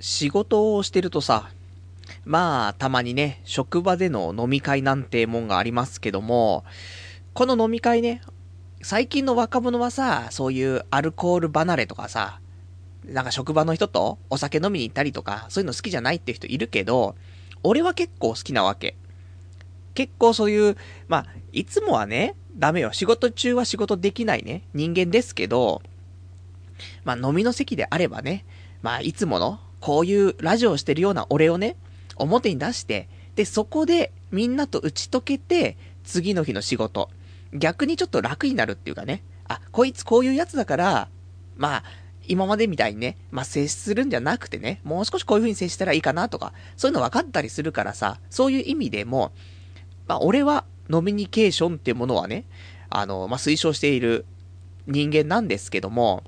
仕事をしてるとさ、まあ、たまにね、職場での飲み会なんてもんがありますけども、この飲み会ね、最近の若者はさ、そういうアルコール離れとかさ、なんか職場の人とお酒飲みに行ったりとか、そういうの好きじゃないって人いるけど、俺は結構好きなわけ。結構そういう、まあ、いつもはね、ダメよ。仕事中は仕事できないね、人間ですけど、まあ、飲みの席であればね、まあ、いつもの、こういうラジオをしてるような俺をね、表に出して、で、そこでみんなと打ち解けて、次の日の仕事。逆にちょっと楽になるっていうかね。あ、こいつこういうやつだから、まあ、今までみたいにね、まあ、接するんじゃなくてね、もう少しこういう風に接したらいいかなとか、そういうの分かったりするからさ、そういう意味でも、まあ、俺はノミニケーションっていうものはね、あの、まあ、推奨している人間なんですけども、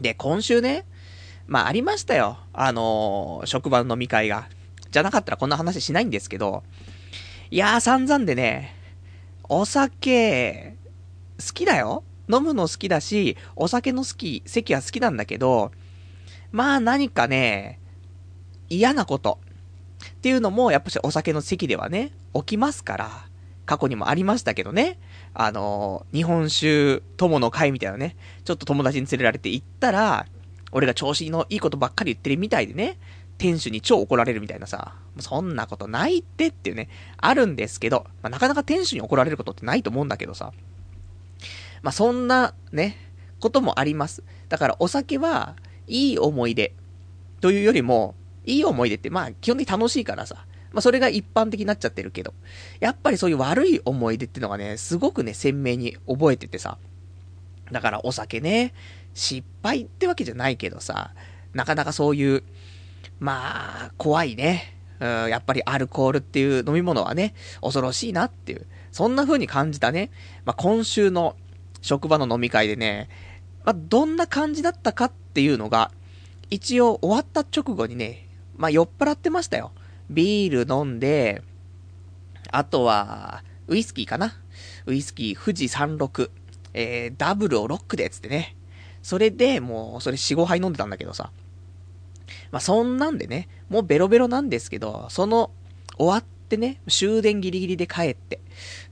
で、今週ね、まあ、ありましたよ。あの職場の飲み会が。じゃなかったらこんな話しないんですけど、いやー散々でね、お酒、好きだよ飲むの好きだし、お酒の好き、席は好きなんだけど、まあ何かね、嫌なこと。っていうのも、やっぱしお酒の席ではね、起きますから、過去にもありましたけどね、あの日本酒友の会みたいなね、ちょっと友達に連れられて行ったら、俺が調子のいいことばっかり言ってるみたいでね、店主に超怒られるみたいなさ、そんなことないってっていうね、あるんですけど、まあ、なかなか店主に怒られることってないと思うんだけどさ。まあ、そんなね、こともあります。だからお酒は、いい思い出というよりも、いい思い出って、まあ、基本的に楽しいからさ。まあ、それが一般的になっちゃってるけど。やっぱりそういう悪い思い出ってのがね、すごくね、鮮明に覚えててさ。だからお酒ね、失敗ってわけじゃないけどさ、なかなかそういう、まあ、怖いね。やっぱりアルコールっていう飲み物はね、恐ろしいなっていう、そんな風に感じたね。まあ、今週の職場の飲み会でね、まあ、どんな感じだったかっていうのが、一応終わった直後にね、まあ、酔っ払ってましたよ。ビール飲んで、あとは、ウイスキーかなウイスキー富士36、えー、ダブルをロックで、つってね。それで、もう、それ4、5杯飲んでたんだけどさ。まあ、そんなんでね、もうベロベロなんですけど、その、終わってね、終電ギリギリで帰って、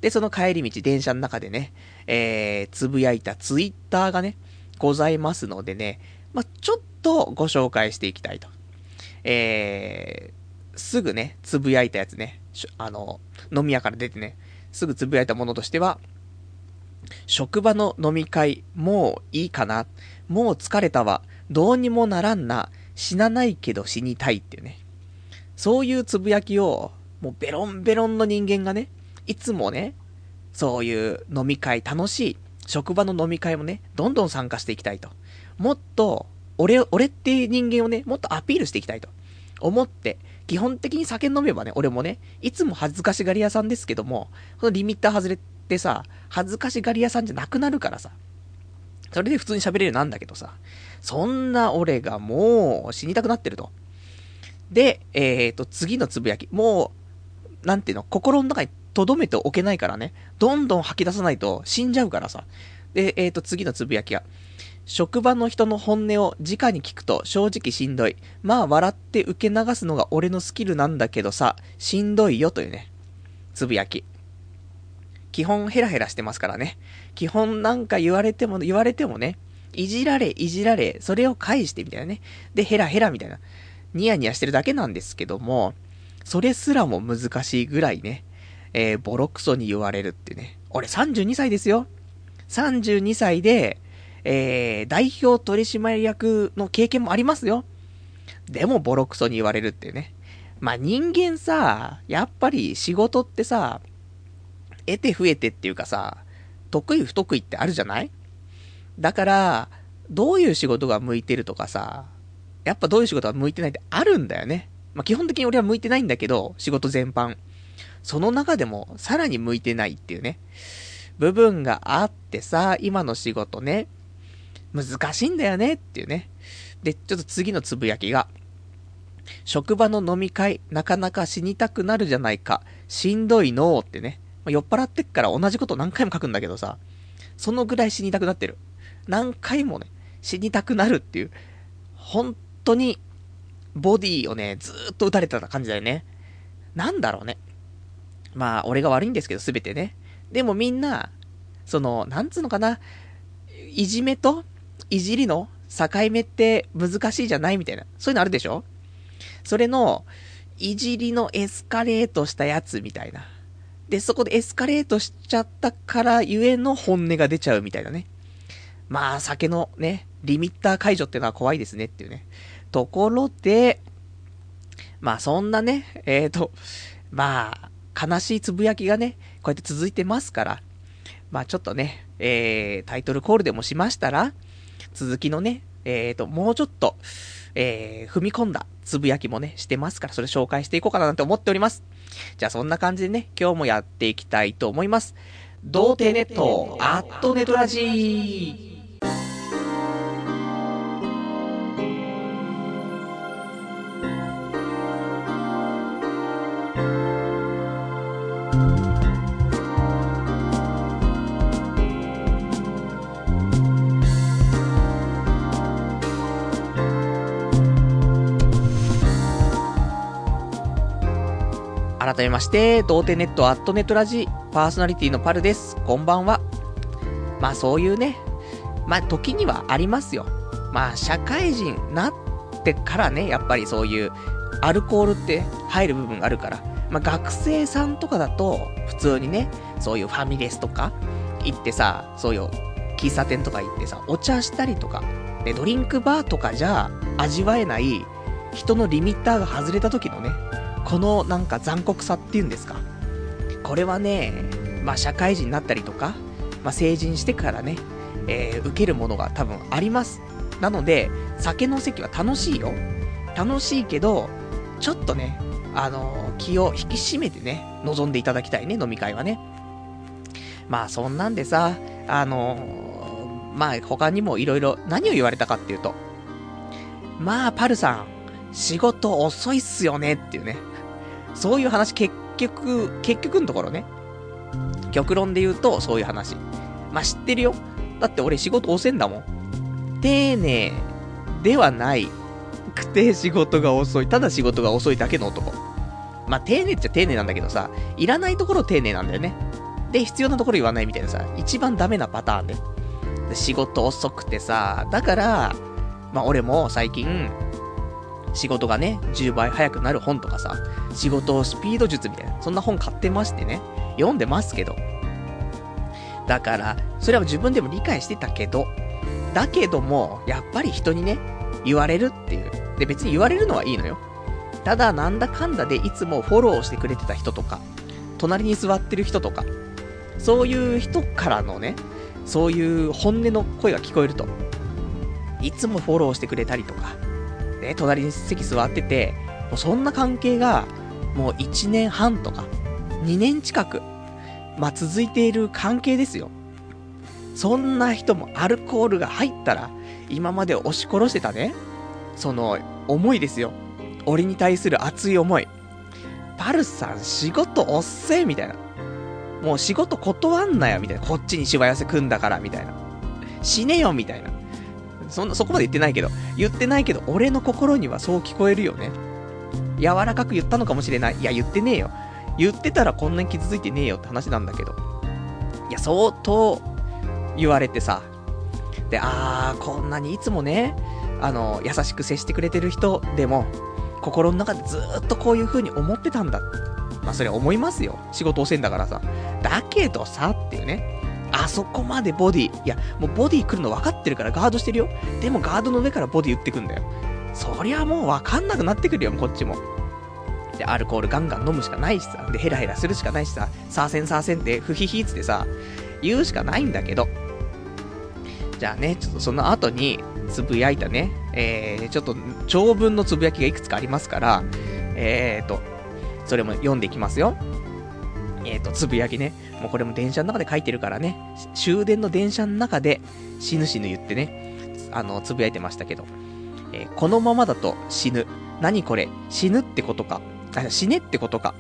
で、その帰り道、電車の中でね、えー、つぶやいたツイッターがね、ございますのでね、まあ、ちょっとご紹介していきたいと。えー、すぐね、つぶやいたやつね、あの、飲み屋から出てね、すぐつぶやいたものとしては、職場の飲み会、もういいかなもう疲れたわ。どうにもならんな。死なないけど死にたいっていうね。そういうつぶやきを、もうベロンベロンの人間がね、いつもね、そういう飲み会楽しい、職場の飲み会もね、どんどん参加していきたいと。もっと、俺、俺っていう人間をね、もっとアピールしていきたいと。思って、基本的に酒飲めばね、俺もね、いつも恥ずかしがり屋さんですけども、このリミッター外れてさ、恥ずかしがり屋さんじゃなくなるからさ。それで普通に喋れるようなんだけどさ、そんな俺がもう死にたくなってると。で、えっ、ー、と、次のつぶやき。もう、なんていうの、心の中に留めておけないからね。どんどん吐き出さないと死んじゃうからさ。で、えっ、ー、と、次のつぶやきが。職場の人の本音を直に聞くと正直しんどい。まあ笑って受け流すのが俺のスキルなんだけどさ、しんどいよというね、つぶやき。基本ヘラヘラしてますからね。基本なんか言われても、言われてもね、いじられ、いじられ、それを返してみたいなね。で、ヘラヘラみたいな。ニヤニヤしてるだけなんですけども、それすらも難しいぐらいね、えー、ボロクソに言われるってね。俺32歳ですよ。32歳で、えー、代表取締役の経験もありますよ。でもボロクソに言われるってね。まあ、人間さ、やっぱり仕事ってさ、得て増えてっていうかさ、得意不得意ってあるじゃない？だから、どういう仕事が向いてるとかさ、やっぱどういう仕事が向いてないってあるんだよね。まあ、基本的に俺は向いてないんだけど、仕事全般。その中でも、さらに向いてないっていうね、部分があってさ、今の仕事ね、難しいんだよねっていうね。で、ちょっと次のつぶやきが、職場の飲み会、なかなか死にたくなるじゃないか。しんどいのーってね。まあ、酔っ払ってっから同じこと何回も書くんだけどさ、そのぐらい死にたくなってる。何回もね、死にたくなるっていう、本当にボディをね、ずーっと打たれてた感じだよね。なんだろうね。まあ、俺が悪いんですけど、すべてね。でもみんな、その、なんつうのかな、いじめと、いじりの境目って難しいじゃないみたいな。そういうのあるでしょ？それの、いじりのエスカレートしたやつみたいな。で、そこでエスカレートしちゃったからゆえの本音が出ちゃうみたいなね。まあ、酒のね、リミッター解除ってのは怖いですねっていうね。ところで、まあそんなね、えっ、ー、と、まあ、悲しいつぶやきがね、こうやって続いてますから、まあちょっとね、えー、タイトルコールでもしましたら、続きのね、えっ、ー、と、もうちょっと、えー、踏み込んだつぶやきもね、してますから、それ紹介していこうかななんて思っております。じゃあそんな感じでね、今日もやっていきたいと思います。童貞ネット、アットネトラジー。改めまして、童貞ネットアットネットラジパーソナリティのパルです。こんばんは。まあそういうね、まあ時にはありますよ。まあ社会人なってからね、やっぱりそういうアルコールって入る部分があるから、まあ学生さんとかだと普通にね、そういうファミレスとか行ってさ、そういう喫茶店とか行ってさ、お茶したりとか、で、ドリンクバーとかじゃ味わえない人のリミッターが外れた時のね、このなんか残酷さっていうんですか？これはね、まあ社会人になったりとか、まあ成人してからね、えー、受けるものが多分あります。なので、酒の席は楽しいよ。楽しいけど、ちょっとね、あの、気を引き締めてね、望んでいただきたいね、飲み会はね。まあそんなんでさ、あの、まあ他にも色々何を言われたかっていうと、まあパルさん、仕事遅いっすよねっていうね。そういう話、結局、結局のところね。極論で言うと、そういう話。まあ、知ってるよ。だって俺仕事遅いんだもん。丁寧ではないくて仕事が遅い。ただ仕事が遅いだけの男。まあ、丁寧っちゃ丁寧なんだけどさ、いらないところ丁寧なんだよね。で、必要なところ言わないみたいなさ、一番ダメなパターンで。仕事遅くてさ、だから、まあ俺も最近、仕事がね、10倍早くなる本とかさ、仕事スピード術みたいな、そんな本買ってましてね、読んでますけど。だから、それは自分でも理解してたけど、だけども、やっぱり人にね、言われるっていう。で、別に言われるのはいいのよ。ただ、なんだかんだでいつもフォローしてくれてた人とか、隣に座ってる人とか、そういう人からのね、そういう本音の声が聞こえると、いつもフォローしてくれたりとか、ね、隣に席座ってて、もうそんな関係が、もう1年半とか、2年近く、まあ、続いている関係ですよ。そんな人もアルコールが入ったら、今まで押し殺してたね、その、思いですよ。俺に対する熱い思い。パルさん仕事おっせえみたいな。もう仕事断んなよみたいな。こっちにしわ寄せ組んだからみたいな。死ねよみたいな。そんな、そこまで言ってないけど、言ってないけど、俺の心にはそう聞こえるよね。柔らかく言ったのかもしれない。いや、言ってねえよ。言ってたらこんなに傷ついてねえよって話なんだけど。いや、相当言われてさ。で、あー、こんなにいつもね、あの、優しく接してくれてる人でも、心の中でずっとこういう風に思ってたんだ。まあ、それは思いますよ。仕事遅いんだからさ。だけどさ、っていうね。あそこまでボディ、いや、もうボディ来るの分かってるからガードしてるよ。でもガードの上からボディ打ってくんだよ。そりゃもう分かんなくなってくるよ、こっちも。で、アルコールガンガン飲むしかないしさ。で、ヘラヘラするしかないしさ。サーセンサーセンってフヒヒーつってさ、言うしかないんだけど。じゃあね、ちょっとその後に、つぶやいたね、えー、ちょっと長文のつぶやきがいくつかありますから、えーと、それも読んでいきますよ。えっ、ー、と、つぶやきね。もうこれも電車の中で書いてるからね。終電の電車の中で死ぬ死ぬ言ってね、あの、つぶやいてましたけど。えー、このままだと死ぬ。何これ？死ぬってことか。死ねってことか。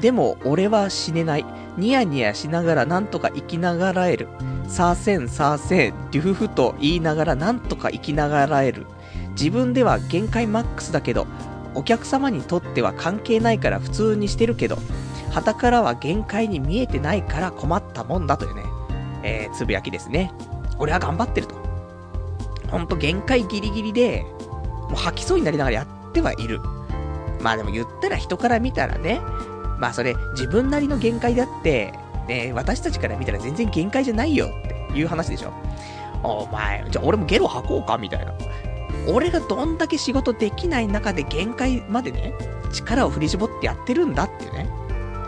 でも俺は死ねない。ニヤニヤしながらなんとか生きながらえる。させんさせん、デュフフと言いながらなんとか生きながらえる。自分では限界マックスだけど、お客様にとっては関係ないから普通にしてるけど、旗からは限界に見えてないから困ったもんだというね、えー、つぶやきですね。俺は頑張ってると。ほんと限界ギリギリで、もう吐きそうになりながらやってはいる。まあでも言ったら人から見たらね、まあそれ自分なりの限界だって、ね、私たちから見たら全然限界じゃないよっていう話でしょ。お前、じゃあ俺もゲロ吐こうかみたいな。俺がどんだけ仕事できない中で限界までね、力を振り絞ってやってるんだっていうね、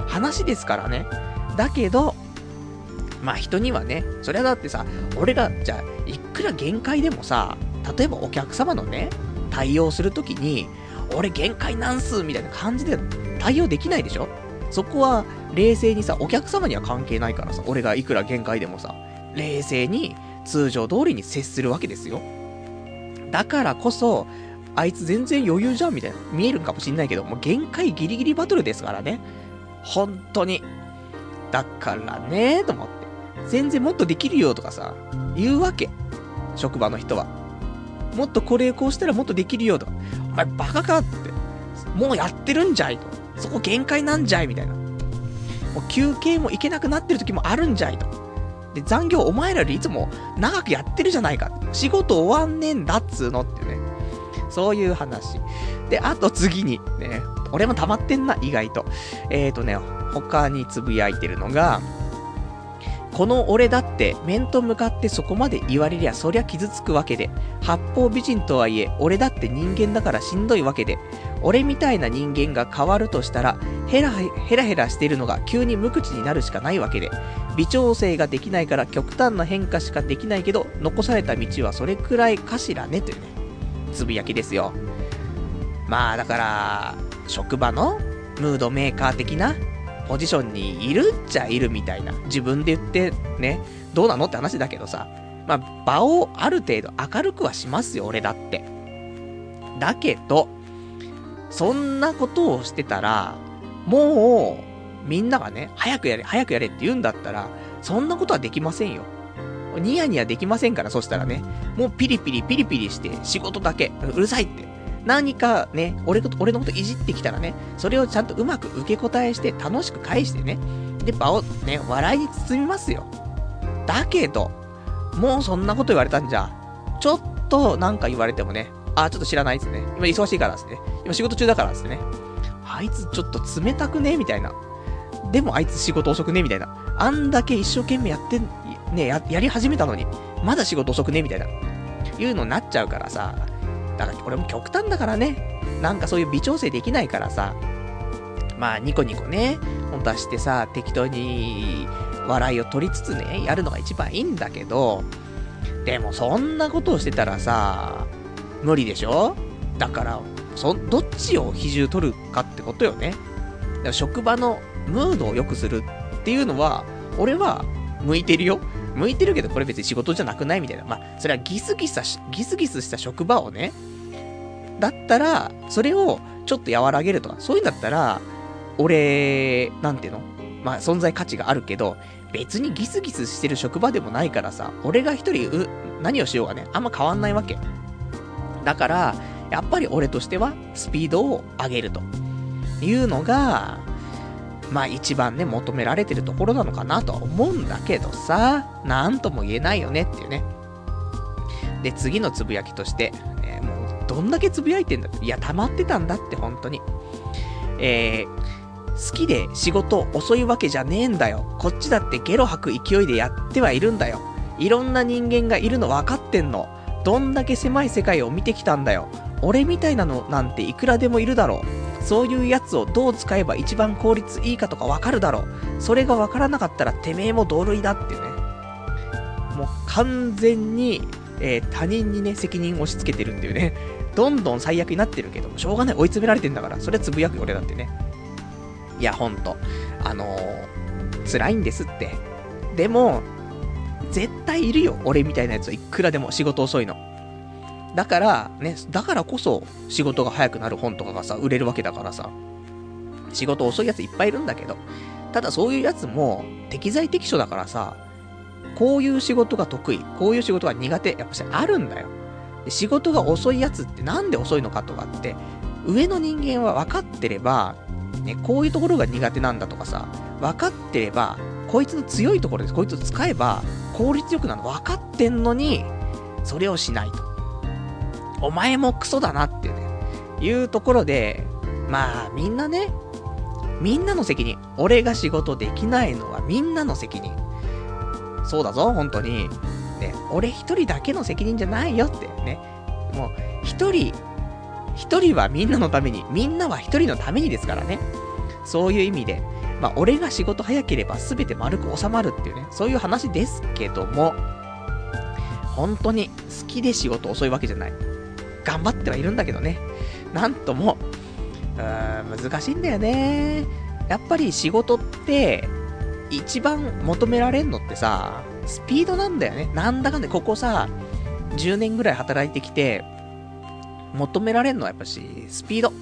話ですからね。だけど、まあ人にはね、それはだってさ、俺が、じゃあ、いくら限界でもさ、例えばお客様のね、対応するときに、俺限界なんすみたいな感じで対応できないでしょ？そこは冷静にさ、お客様には関係ないからさ、俺がいくら限界でもさ、冷静に通常通りに接するわけですよ。だからこそ、あいつ全然余裕じゃんみたいな、見えるかもしんないけど、もう限界ギリギリバトルですからね。本当に。だからね、と思って。全然もっとできるよとかさ、言うわけ。職場の人は。もっとこれこうしたらもっとできるよとか。お前バカかって。もうやってるんじゃいと。そこ限界なんじゃいみたいな。もう休憩も行けなくなってる時もあるんじゃいと。で、残業お前らよりいつも長くやってるじゃないか。仕事終わんねえんだっつうのってね。そういう話。で、あと次に、ね、俺も溜まってんな、意外と。えーとね、他につぶやいてるのが、この俺だって面と向かってそこまで言われりゃそりゃ傷つくわけで、八方美人とはいえ俺だって人間だからしんどいわけで、俺みたいな人間が変わるとしたら、ヘラヘラヘラしてるのが急に無口になるしかないわけで、微調整ができないから極端な変化しかできないけど、残された道はそれくらいかしらね、というね、つぶやきですよ。まあだから、職場のムードメーカー的なポジションにいるっちゃいるみたいな。自分で言ってね、どうなのって話だけどさ。まあ、場をある程度明るくはしますよ、俺だって。だけど、そんなことをしてたら、もう、みんながね、早くやれ、早くやれって言うんだったら、そんなことはできませんよ。ニヤニヤできませんから、そしたらね、もうピリピリピリピリして仕事だけ、うるさいって何かね、俺俺のこといじってきたらね、それをちゃんとうまく受け答えして楽しく返してね、で、場をね、笑いに包みますよ。だけど、もうそんなこと言われたんじゃ、ちょっとなんか言われてもね、あ、ちょっと知らないっすね。今忙しいからっすね。今仕事中だからっすね。あいつちょっと冷たくね？みたいな。でもあいつ仕事遅くね？みたいな。あんだけ一生懸命やって、ね、や、やり始めたのに、まだ仕事遅くね？みたいな。いうのになっちゃうからさ、だからこれも極端だからね。なんかそういう微調整できないからさ。まあニコニコね、本当はしてさ、適当に笑いを取りつつね、やるのが一番いいんだけど、でもそんなことをしてたらさ、無理でしょ？だから、そ、どっちを比重取るかってことよね。職場のムードを良くするっていうのは、俺は向いてるよ。向いてるけどこれ別に仕事じゃなくないみたいな。まあ、それはギスギスし、ギスギスした職場をね、だったら、それをちょっと和らげるとか、そういうんだったら、俺、なんていうの？まあ、存在価値があるけど、別にギスギスしてる職場でもないからさ、俺が一人、う、何をしようがね、あんま変わんないわけ。だから、やっぱり俺としては、スピードを上げると。いうのが、まあ一番ね、求められてるところなのかなとは思うんだけどさ、なんとも言えないよねっていうね。で、次のつぶやきとして、えー、もう、どんだけつぶやいてんだいや、溜まってたんだって、本当に。えー、好きで仕事遅いわけじゃねえんだよ。こっちだってゲロ吐く勢いでやってはいるんだよ。いろんな人間がいるの分かってんの。どんだけ狭い世界を見てきたんだよ。俺みたいなのなんていくらでもいるだろう。そういうやつをどう使えば一番効率いいかとかわかるだろう。それがわからなかったらてめえも同類だっていうね。もう完全に、えー、他人にね、責任を押し付けてるっていうね。どんどん最悪になってるけど、しょうがない。追い詰められてんだから。それはつぶやくよ、俺だってね。いや、ほんと。あのー、辛いんですって。でも、絶対いるよ。俺みたいなやつはいくらでも仕事遅いの。だから、ね、だからこそ仕事が早くなる本とかがさ、売れるわけだからさ。仕事遅いやついっぱいいるんだけど、ただそういうやつも適材適所だからさ、こういう仕事が得意、こういう仕事が苦手、やっぱしあるんだよ。で仕事が遅いやつってなんで遅いのかとかって、上の人間は分かってれば、ね、こういうところが苦手なんだとかさ、分かってれば、こいつの強いところです。こいつを使えば、効率よくなるの分かってんのに、それをしないと。お前もクソだなってね、いうところで、まあ、みんなね、みんなの責任。俺が仕事できないのはみんなの責任。そうだぞ、本当に。ね、俺一人だけの責任じゃないよってね。もう、一人、一人はみんなのために、みんなは一人のためにですからね。そういう意味で、まあ、俺が仕事早ければ全て丸く収まるっていうね、そういう話ですけども、本当に好きで仕事遅いわけじゃない。頑張ってはいるんだけどね。なんとも、うーん、難しいんだよね。やっぱり仕事って、一番求められんのってさ、スピードなんだよね。なんだかんだ、ここさ、10年ぐらい働いてきて、求められんのはやっぱし、スピード。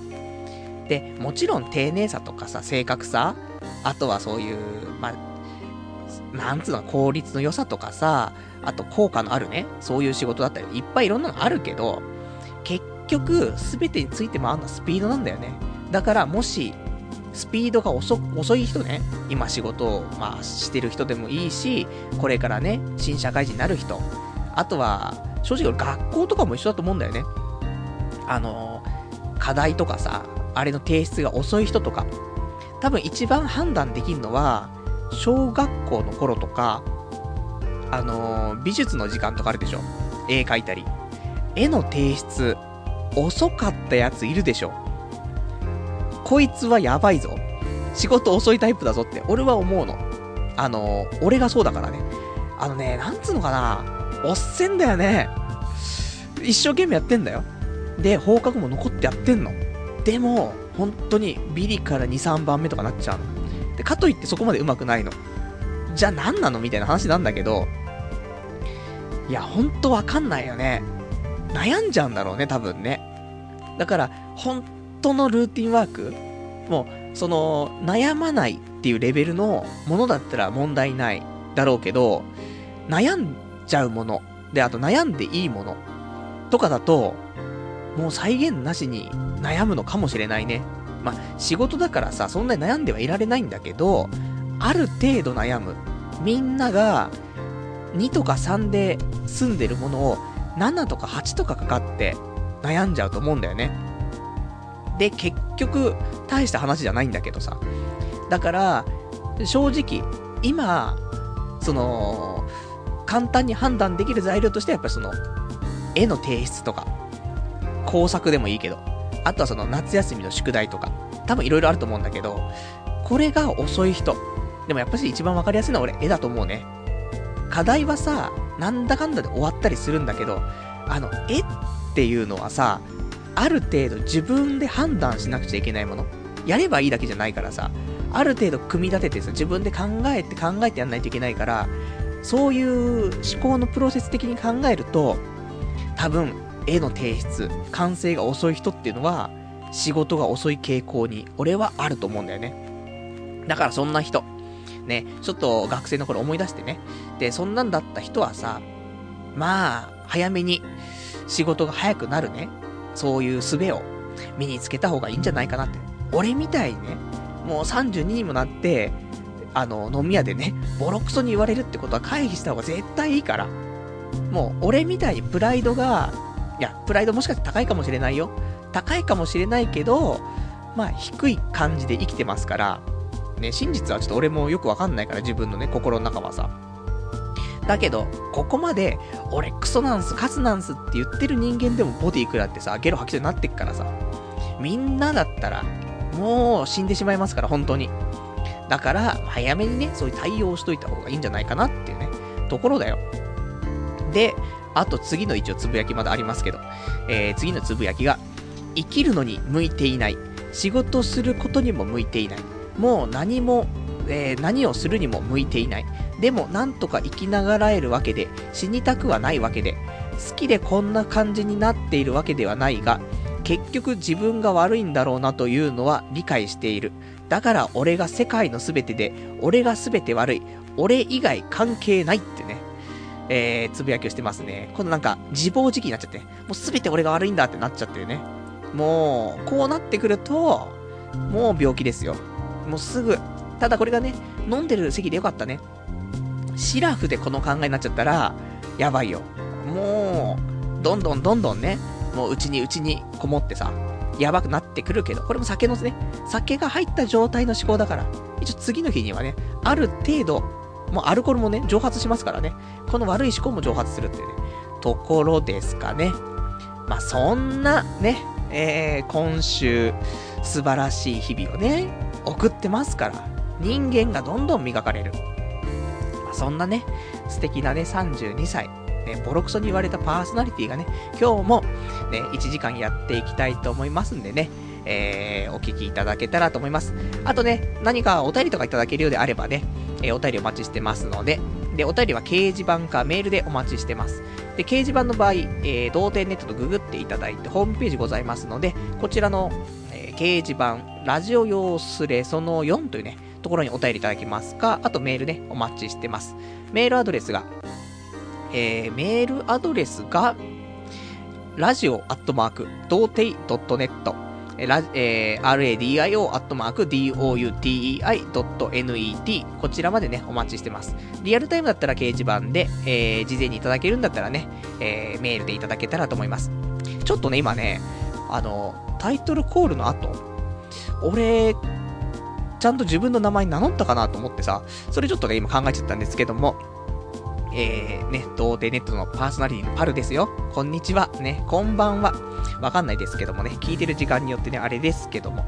で、もちろん丁寧さとかさ、正確さ、あとはそういう、まあ、なんつうの、効率の良さとかさ、あと効果のあるね、そういう仕事だったり、いっぱいいろんなのあるけど、結局、すべてについて回るのはスピードなんだよね。だから、もし、スピードが遅い人ね、今仕事を、まあ、してる人でもいいし、これからね、新社会人になる人、あとは、正直俺学校とかも一緒だと思うんだよね。あの、課題とかさ、あれの提出が遅い人とか、多分一番判断できるのは、小学校の頃とか、あの、美術の時間とかあるでしょ絵描いたり。絵の提出、遅かったやついるでしょこいつはやばいぞ。仕事遅いタイプだぞって、俺は思うの。あの、俺がそうだからね。あのね、なんつうのかな。おっせんだよね。一生懸命やってんだよ。で、放課後も残ってやってんの。でも、本当にビリから2、3番目とかなっちゃうの。で、かといってそこまで上手くないの。じゃあ何なの？みたいな話なんだけど、いや、ほんとわかんないよね。悩んじゃうんだろうね、多分ね。だから、本当のルーティンワークもう、その、悩まないっていうレベルのものだったら問題ないだろうけど、悩んじゃうもの、で、あと悩んでいいもの、とかだと、もう再現なしに悩むのかもしれないね。まあ、仕事だからさ、そんなに悩んではいられないんだけど、ある程度悩む。みんなが、2とか3で住んでるものを、7とか8とかかかって悩んじゃうと思うんだよね。で、結局、大した話じゃないんだけどさ。だから、正直、今、その、簡単に判断できる材料としてはやっぱりその、絵の提出とか、工作でもいいけど、あとはその夏休みの宿題とか、多分いろいろあると思うんだけど、これが遅い人。でもやっぱし一番わかりやすいのは俺絵だと思うね。課題はさ、なんだかんだで終わったりするんだけど、あの、絵っていうのはさ、ある程度自分で判断しなくちゃいけないもの。やればいいだけじゃないからさ、ある程度組み立ててさ、自分で考えて考えてやんないといけないから、そういう思考のプロセス的に考えると、多分、絵の提出、完成が遅い人っていうのは、仕事が遅い傾向に、俺はあると思うんだよね。だからそんな人、ね、ちょっと学生の頃思い出してね。で、そんなんだった人はさ、まあ、早めに仕事が早くなるね、そういう術を身につけた方がいいんじゃないかなって。俺みたいにね、もう32にもなって、あの、飲み屋でね、ボロクソに言われるってことは回避した方が絶対いいから。もう、俺みたいにプライドが、いや、プライドもしかして高いかもしれないよ。高いかもしれないけど、まあ、低い感じで生きてますから、ね、真実はちょっと俺もよくわかんないから、自分のね、心の中はさ。だけど、ここまで、俺クソなんす、カスなんすって言ってる人間でもボディ食らってさ、ゲロ吐きそうになってっからさ。みんなだったら、もう死んでしまいますから、本当に。だから、早めにね、そういう対応をしといた方がいいんじゃないかなっていうね、ところだよ。で、あと次の一応つぶやきまだありますけど、えー、次のつぶやきが、生きるのに向いていない。仕事することにも向いていない。もう何も、えー、何をするにも向いていない。でも、なんとか生きながらえるわけで、死にたくはないわけで、好きでこんな感じになっているわけではないが、結局自分が悪いんだろうなというのは理解している。だから俺が世界の全てで、俺が全て悪い。俺以外関係ないってね、えー、つぶやきをしてますね。今度なんか、自暴自棄になっちゃって、もう全て俺が悪いんだってなっちゃってるね。もう、こうなってくると、もう病気ですよ。もうすぐ。ただこれがね、飲んでる席でよかったね。シラフでこの考えになっちゃったら、やばいよ。もう、どんどんどんどんね、もううちにうちにこもってさ、やばくなってくるけど、これも酒のね、酒が入った状態の思考だから、一応次の日にはね、ある程度、もうアルコールもね、蒸発しますからね、この悪い思考も蒸発するっていうね、ところですかね。まあ、そんなね、えー、今週、素晴らしい日々をね、送ってますから、人間がどんどん磨かれる。まあ、そんなね、素敵なね、32歳、ね、ボロクソに言われたパーソナリティがね、今日も、ね、1時間やっていきたいと思いますんでね、えー、お聞きいただけたらと思います。あとね、何かお便りとかいただけるようであればね、えー、お便りお待ちしてますので、で、お便りは掲示板かメールでお待ちしてます。で、掲示板の場合、えー、同点ネットとググっていただいて、ホームページございますので、こちらの、えー、掲示板、ラジオ用スレその4というね、ところにお便りいただけますか、あとメールね、お待ちしてます。メールアドレスが、えー、メールアドレスが、ラジオアットマーク、童貞 .net、ラえー、radio アットマーク doutei.net こちらまでね、お待ちしてます。リアルタイムだったら掲示板で、えー、事前にいただけるんだったらね、えー、メールでいただけたらと思います。ちょっとね、今ね、あの、タイトルコールの後、俺、ちゃんと自分の名前名乗ったかなと思ってさ、それちょっとね、今考えちゃったんですけども、えー、ね、童貞ネットのパーソナリティのパルですよ。こんにちは。ね、こんばんは。わかんないですけどもね、聞いてる時間によってね、あれですけども。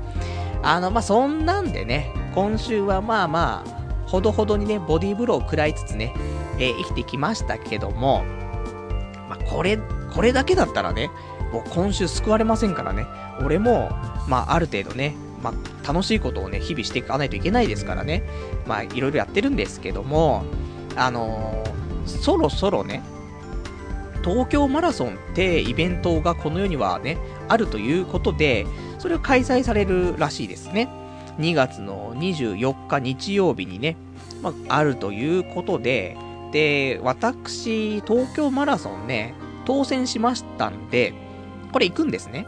あの、まあ、そんなんでね、今週はまあまあ、ほどほどにね、ボディーブローを食らいつつね、えー、生きてきましたけども、まあ、これ、これだけだったらね、もう今週救われませんからね、俺も、まあ、ある程度ね、まあ、楽しいことをね、日々していかないといけないですからね、まあ、いろいろやってるんですけども、あのーそろそろね、東京マラソンってイベントがこの世にはね、あるということで、それを開催されるらしいですね。2月の24日日曜日にね、まあ、あるということで、で、私、東京マラソンね、当選しましたんで、これ行くんですね。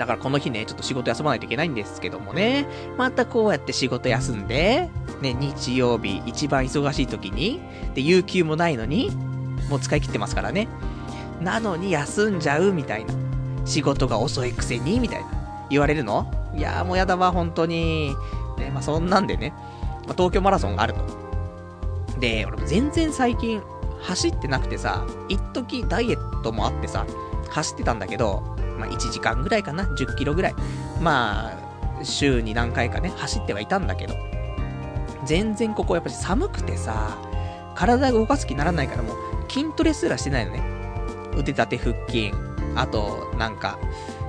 だからこの日ね、ちょっと仕事休まないといけないんですけどもね、またこうやって仕事休んで、ね、日曜日一番忙しい時に、で、有給もないのに、もう使い切ってますからね。なのに休んじゃうみたいな。仕事が遅いくせにみたいな。言われるの？いやーもうやだわ、本当に。ね、まあそんなんでね、まあ、東京マラソンがあると。で、俺も全然最近走ってなくてさ、一時ダイエットもあってさ、走ってたんだけど、まあ1時間ぐらいかな、10キロぐらい。まあ、週に何回かね、走ってはいたんだけど、全然ここやっぱり寒くてさ、体が動かす気にならないからもう筋トレすらしてないのね。腕立て腹筋、あと、なんか、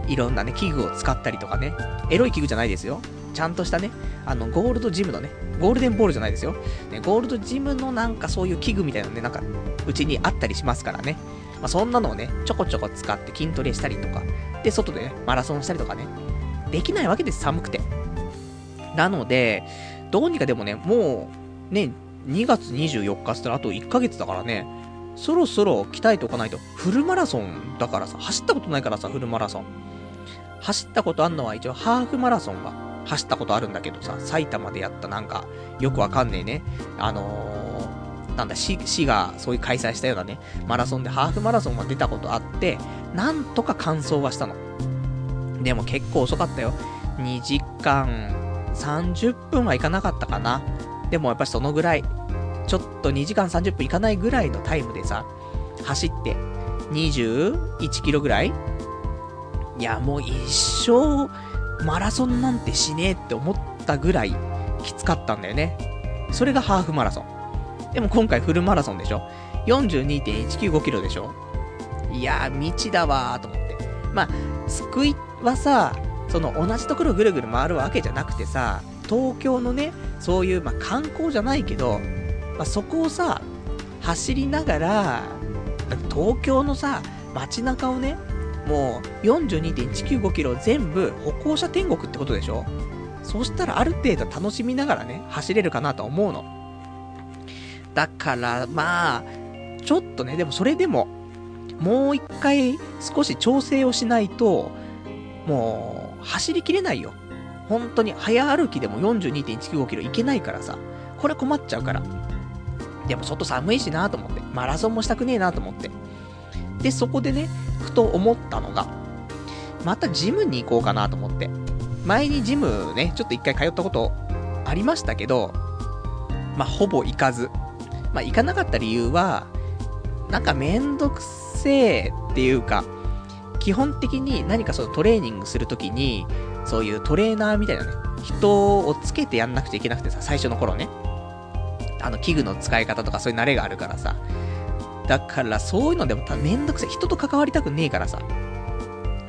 いろんなね、器具を使ったりとかね。エロい器具じゃないですよ。ちゃんとしたね、あの、ゴールドジムのね、ゴールデンボールじゃないですよ。ね、ゴールドジムのなんかそういう器具みたいなのね、なんか、うちにあったりしますからね。まあ、そんなのをね、ちょこちょこ使って筋トレしたりとか、で、外でね、マラソンしたりとかね、できないわけです、寒くて。なので、どうにかでもね、もう、ね、2月24日っつったらあと1ヶ月だからね、そろそろ鍛えておかないと。フルマラソンだからさ、走ったことないからさ、フルマラソン。走ったことあんのは一応ハーフマラソンは走ったことあるんだけどさ、埼玉でやったなんか、よくわかんねえね。あの、なんだ、市、がそういう開催したようなね、マラソンでハーフマラソンは出たことあって、なんとか完走はしたの。でも結構遅かったよ。2時間30分はいかなかったかな。でもやっぱりそのぐらい、ちょっと2時間30分いかないぐらいのタイムでさ、走って、21キロぐらいいや、もう一生、マラソンなんてしねえって思ったぐらい、きつかったんだよね。それがハーフマラソン。でも今回フルマラソンでしょ ?42.195 キロでしょ？いやー、未知だわーと思って。まあ、救いはさ、その同じところぐるぐる回るわけじゃなくてさ、東京のね、そういう、まあ、観光じゃないけど、まあ、そこをさ、走りながら、東京のさ、街中をね、もう42.195キロ全部歩行者天国ってことでしょ？そしたらある程度楽しみながらね、走れるかなと思うの。だから、まあ、ちょっとね、でもそれでも、もう一回少し調整をしないと、もう、走りきれないよ。本当に早歩きでも42.195キロいけないからさ、これ困っちゃうから。でも外寒いしなと思って、マラソンもしたくねえなと思って。で、そこでね、ふと思ったのが、またジムに行こうかなと思って。前にジムね、ちょっと一回通ったことありましたけど、まあ、ほぼ行かず。まあ、行かなかった理由は、なんかめんどくせえっていうか、基本的に何かそのトレーニングするときに、そういうトレーナーみたいなね、人をつけてやんなくちゃいけなくてさ、最初の頃ね。あの、器具の使い方とかそういう慣れがあるからさ。だからそういうのでもめんどくせえ。人と関わりたくねえからさ。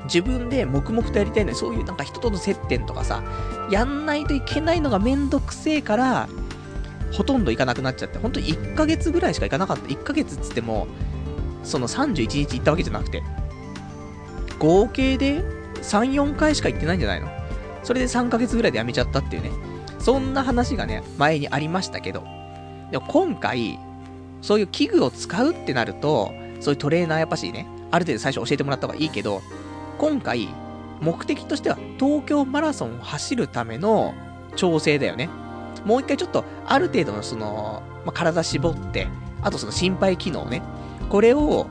自分で黙々とやりたいのに、そういうなんか人との接点とかさ、やんないといけないのがめんどくせえから、ほとんど行かなくなっちゃって、本当に1ヶ月ぐらいしか行かなかった。1ヶ月っつっても、その31日行ったわけじゃなくて、合計で3、4回しか行ってないんじゃないの？それで3ヶ月ぐらいで辞めちゃったっていうね。そんな話がね、前にありましたけど、でも今回、そういう器具を使うってなると、そういうトレーナーやっぱしね、ある程度最初教えてもらった方がいいけど、今回、目的としては東京マラソンを走るための調整だよね。もう一回ちょっと、ある程度のその、まあ、体絞って、あとその心肺機能ね、これを、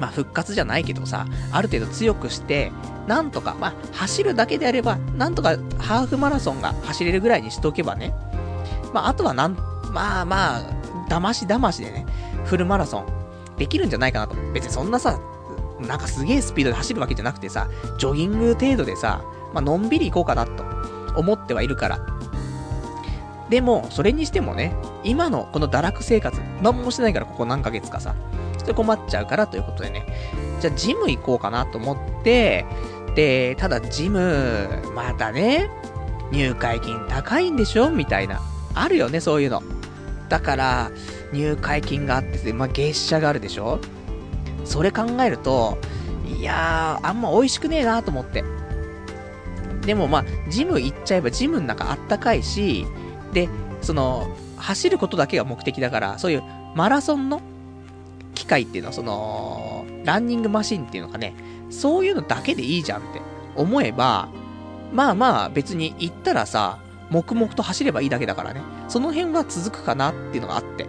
まあ、復活じゃないけどさ、ある程度強くして、なんとか、まあ、走るだけであれば、なんとかハーフマラソンが走れるぐらいにしておけばね、まあ、あとはなん、まあまあ、騙し騙しでね、フルマラソン、できるんじゃないかなと。別にそんなさ、なんかすげえスピードで走るわけじゃなくてさ、ジョギング程度でさ、まあのんびり行こうかなと思ってはいるから。でも、それにしてもね、今のこの堕落生活、何もしてないからここ何ヶ月かさ、それ困っちゃうからということでね、じゃあジム行こうかなと思って、で、ただジム、またね、入会金高いんでしょ？みたいな。あるよね、そういうの。だから、入会金があって、まあ、月謝があるでしょ？それ考えると、いやー、あんま美味しくねえなと思って。でもまあ、ジム行っちゃえばジムの中あったかいし、で、その、走ることだけが目的だから、そういうマラソンの機械っていうのは、その、ランニングマシンっていうのかね、そういうのだけでいいじゃんって思えば、まあまあ別に行ったらさ、黙々と走ればいいだけだからね、その辺は続くかなっていうのがあって。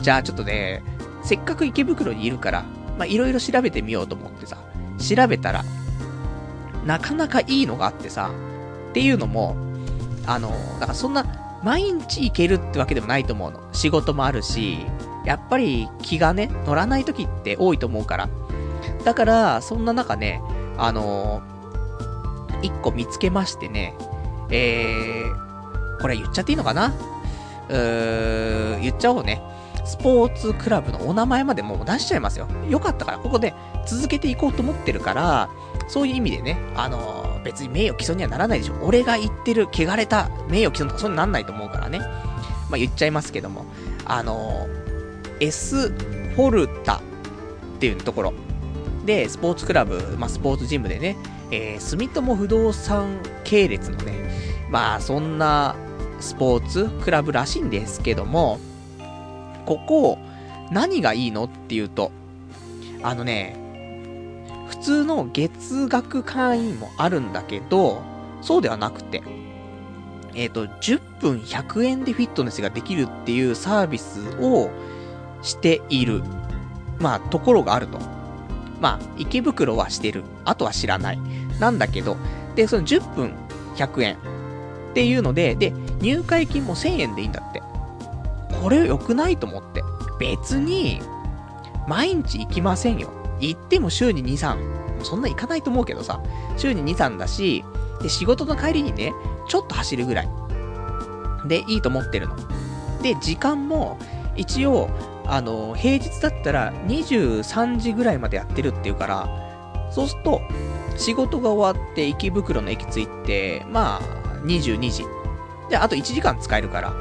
じゃあちょっとね、せっかく池袋にいるから、まあいろいろ調べてみようと思ってさ、調べたら、なかなかいいのがあってさ、っていうのも、あの、だからそんな、毎日行けるってわけでもないと思うの。仕事もあるし、やっぱり気がね、乗らない時って多いと思うから。だから、そんな中ね、あのー、一個見つけましてね、えー、これ言っちゃっていいのかな？うー、言っちゃおうね。スポーツクラブのお名前までもう出しちゃいますよ。よかったから、ここで続けていこうと思ってるから、そういう意味でね、あのー別に名誉毀損にはならないでしょ。俺が言ってる汚れた名誉毀損とかそんななんないと思うからね。まあ言っちゃいますけども。あのー、S フォルタっていうところ。で、スポーツクラブ、まあスポーツジムでね、えー、住友不動産系列のね、まあそんなスポーツクラブらしいんですけども、ここ、何がいいのっていうと、あのね、普通の月額会員もあるんだけど、そうではなくて、えっ、ー、と、10分100円でフィットネスができるっていうサービスをしている、まあ、ところがあると。まあ、池袋はしてる。あとは知らない。なんだけど、で、その10分100円っていうので、で、入会金も1000円でいいんだって。これ良くないと思って。別に、毎日行きませんよ。行っても週に2、3、そんな行かないと思うけどさ、週に2、3だし、で、仕事の帰りにね、ちょっと走るぐらい。で、いいと思ってるの。で、時間も、一応、あの、平日だったら23時ぐらいまでやってるっていうから、そうすると、仕事が終わって池袋の駅着いて、まあ、22時。で、あと1時間使えるから、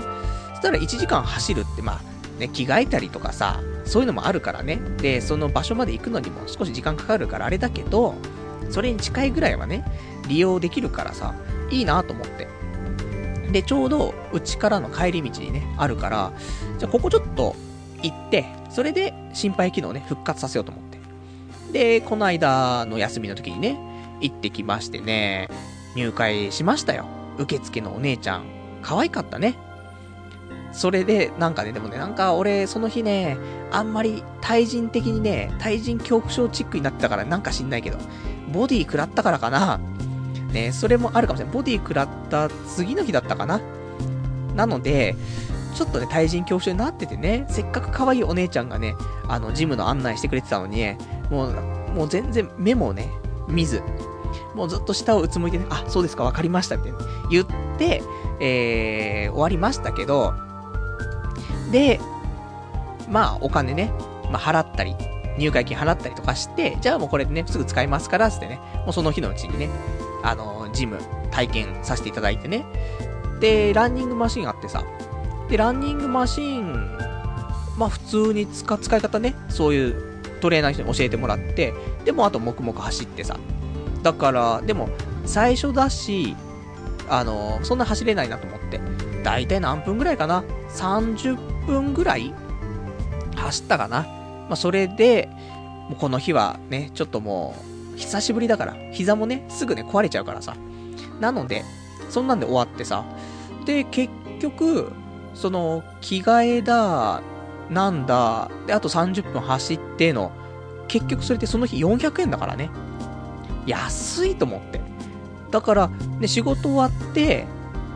したら1時間走るって、まあ、ね、着替えたりとかさ、そういうのもあるからね。で、その場所まで行くのにも少し時間かかるからあれだけど、それに近いぐらいはね、利用できるからさ、いいなと思って。で、ちょうど、うちからの帰り道にね、あるから、じゃあここちょっと行って、それで心肺機能ね、復活させようと思って。で、この間の休みの時にね、行ってきましてね、入会しましたよ。受付のお姉ちゃん。可愛かったね。それで、なんかね、でもね、なんか俺、その日ね、あんまり対人的にね、対人恐怖症チックになってたから、なんか知んないけど、ボディ食らったからかな。ね、それもあるかもしれない。ボディ食らった次の日だったかな。なので、ちょっとね、対人恐怖症になっててね、せっかく可愛いお姉ちゃんがね、あの、ジムの案内してくれてたのに、もう、もう全然目もね、見ず、もうずっと下をうつむいてね、あ、そうですか、わかりました、みたいな。言って、えー、終わりましたけど、で、まあ、お金ね、まあ、払ったり、入会金払ったりとかして、じゃあもうこれでね、すぐ使いますから、つってね、もうその日のうちにね、あの、ジム、体験させていただいてね。で、ランニングマシンあってさ、で、ランニングマシン、まあ普通に使、使い方ね、そういうトレーナーの人に教えてもらって、でもあと黙々走ってさ。だから、でも、最初だし、あの、そんな走れないなと思って。だいたい何分ぐらいかな ?30 分ぐらい走ったかなまあ、それで、もうこの日はね、ちょっともう、久しぶりだから、膝もね、すぐね、壊れちゃうからさ。なので、そんなんで終わってさ。で、結局、その、着替えだ、なんだ、で、あと30分走っての、結局それってその日400円だからね。安いと思って。だから、ね、仕事終わって、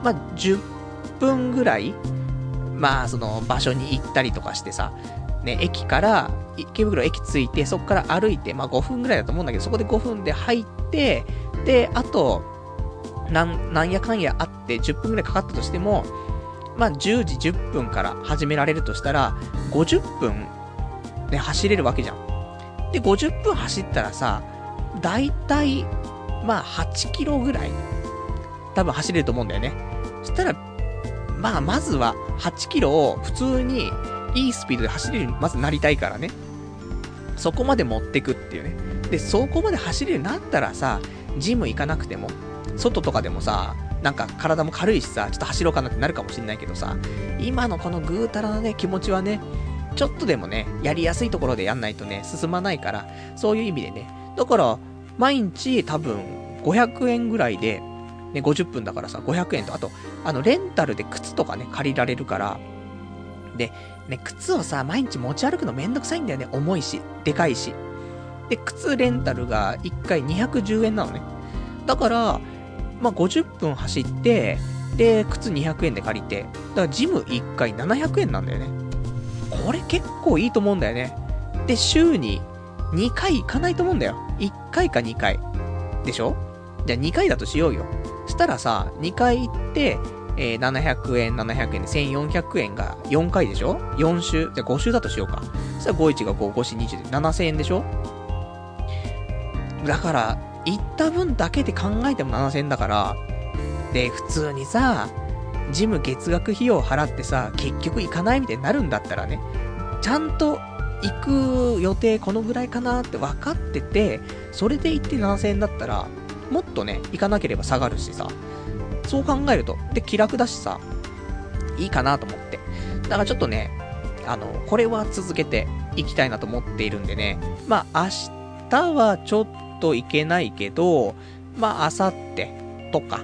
まあ、10分ぐらい、まあ、その、場所に行ったりとかしてさ、ね、駅から、池袋駅着いて、そこから歩いて、まあ5分ぐらいだと思うんだけど、そこで5分で入って、で、あと、なん、なんやかんやあって10分ぐらいかかったとしても、まあ10時10分から始められるとしたら、50分ね、走れるわけじゃん。で、50分走ったらさ、だいたい、まあ8キロぐらい、多分走れると思うんだよね。そしたら、まあまずは8キロを普通にいいスピードで走れるようにまずなりたいからね。そこまで持ってくっていうね。で、そこまで走れるようになったらさ、ジム行かなくても、外とかでもさ、なんか体も軽いしさ、ちょっと走ろうかなってなるかもしんないけどさ、今のこのぐうたらなね、気持ちはね、ちょっとでもね、やりやすいところでやんないとね、進まないから、そういう意味でね。だから、毎日多分500円ぐらいで、ね、50分だからさ、500円と、あと、あの、レンタルで靴とかね、借りられるから、で、ね、靴をさ、毎日持ち歩くのめんどくさいんだよね。重いし、でかいし。で、靴レンタルが1回210円なのね。だから、まあ、50分走って、で、靴200円で借りて、だからジム1回700円なんだよね。これ結構いいと思うんだよね。で、週に2回行かないと思うんだよ。1回か2回。でしょ？じゃあ2回だとしようよ。したらさ、2回行って、えー、700円、700円で1400円が4回でしょ ?4 週、じゃあ5週だとしようか。そしたら51が5、5四20で7000円でしょ？だから、行った分だけで考えても7000円だから、で、普通にさ、ジム月額費用払ってさ、結局行かないみたいになるんだったらね、ちゃんと行く予定このぐらいかなって分かってて、それで行って7000円だったら、もっとね、行かなければ下がるしさ、そう考えると、で、気楽だしさ、いいかなと思って。だからちょっとね、あの、これは続けていきたいなと思っているんでね、まあ、明日はちょっと行けないけど、まあ、明後日とか、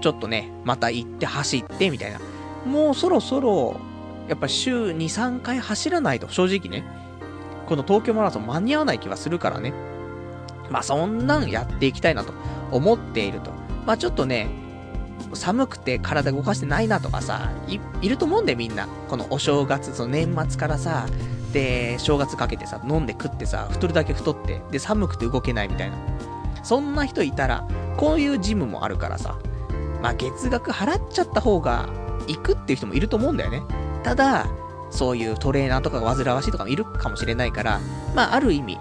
ちょっとね、また行って走ってみたいな。もうそろそろ、やっぱ週2、3回走らないと、正直ね、この東京マラソン間に合わない気はするからね。まあそんなんやっていきたいなと思っていると。まあちょっとね、寒くて体動かしてないなとかさ、い、いると思うんだよみんな。このお正月、その年末からさ、で、正月かけてさ、飲んで食ってさ、太るだけ太って、で、寒くて動けないみたいな。そんな人いたら、こういうジムもあるからさ、まあ月額払っちゃった方が、行くっていう人もいると思うんだよね。ただ、そういうトレーナーとかが煩わしいとかもいるかもしれないから、まあある意味、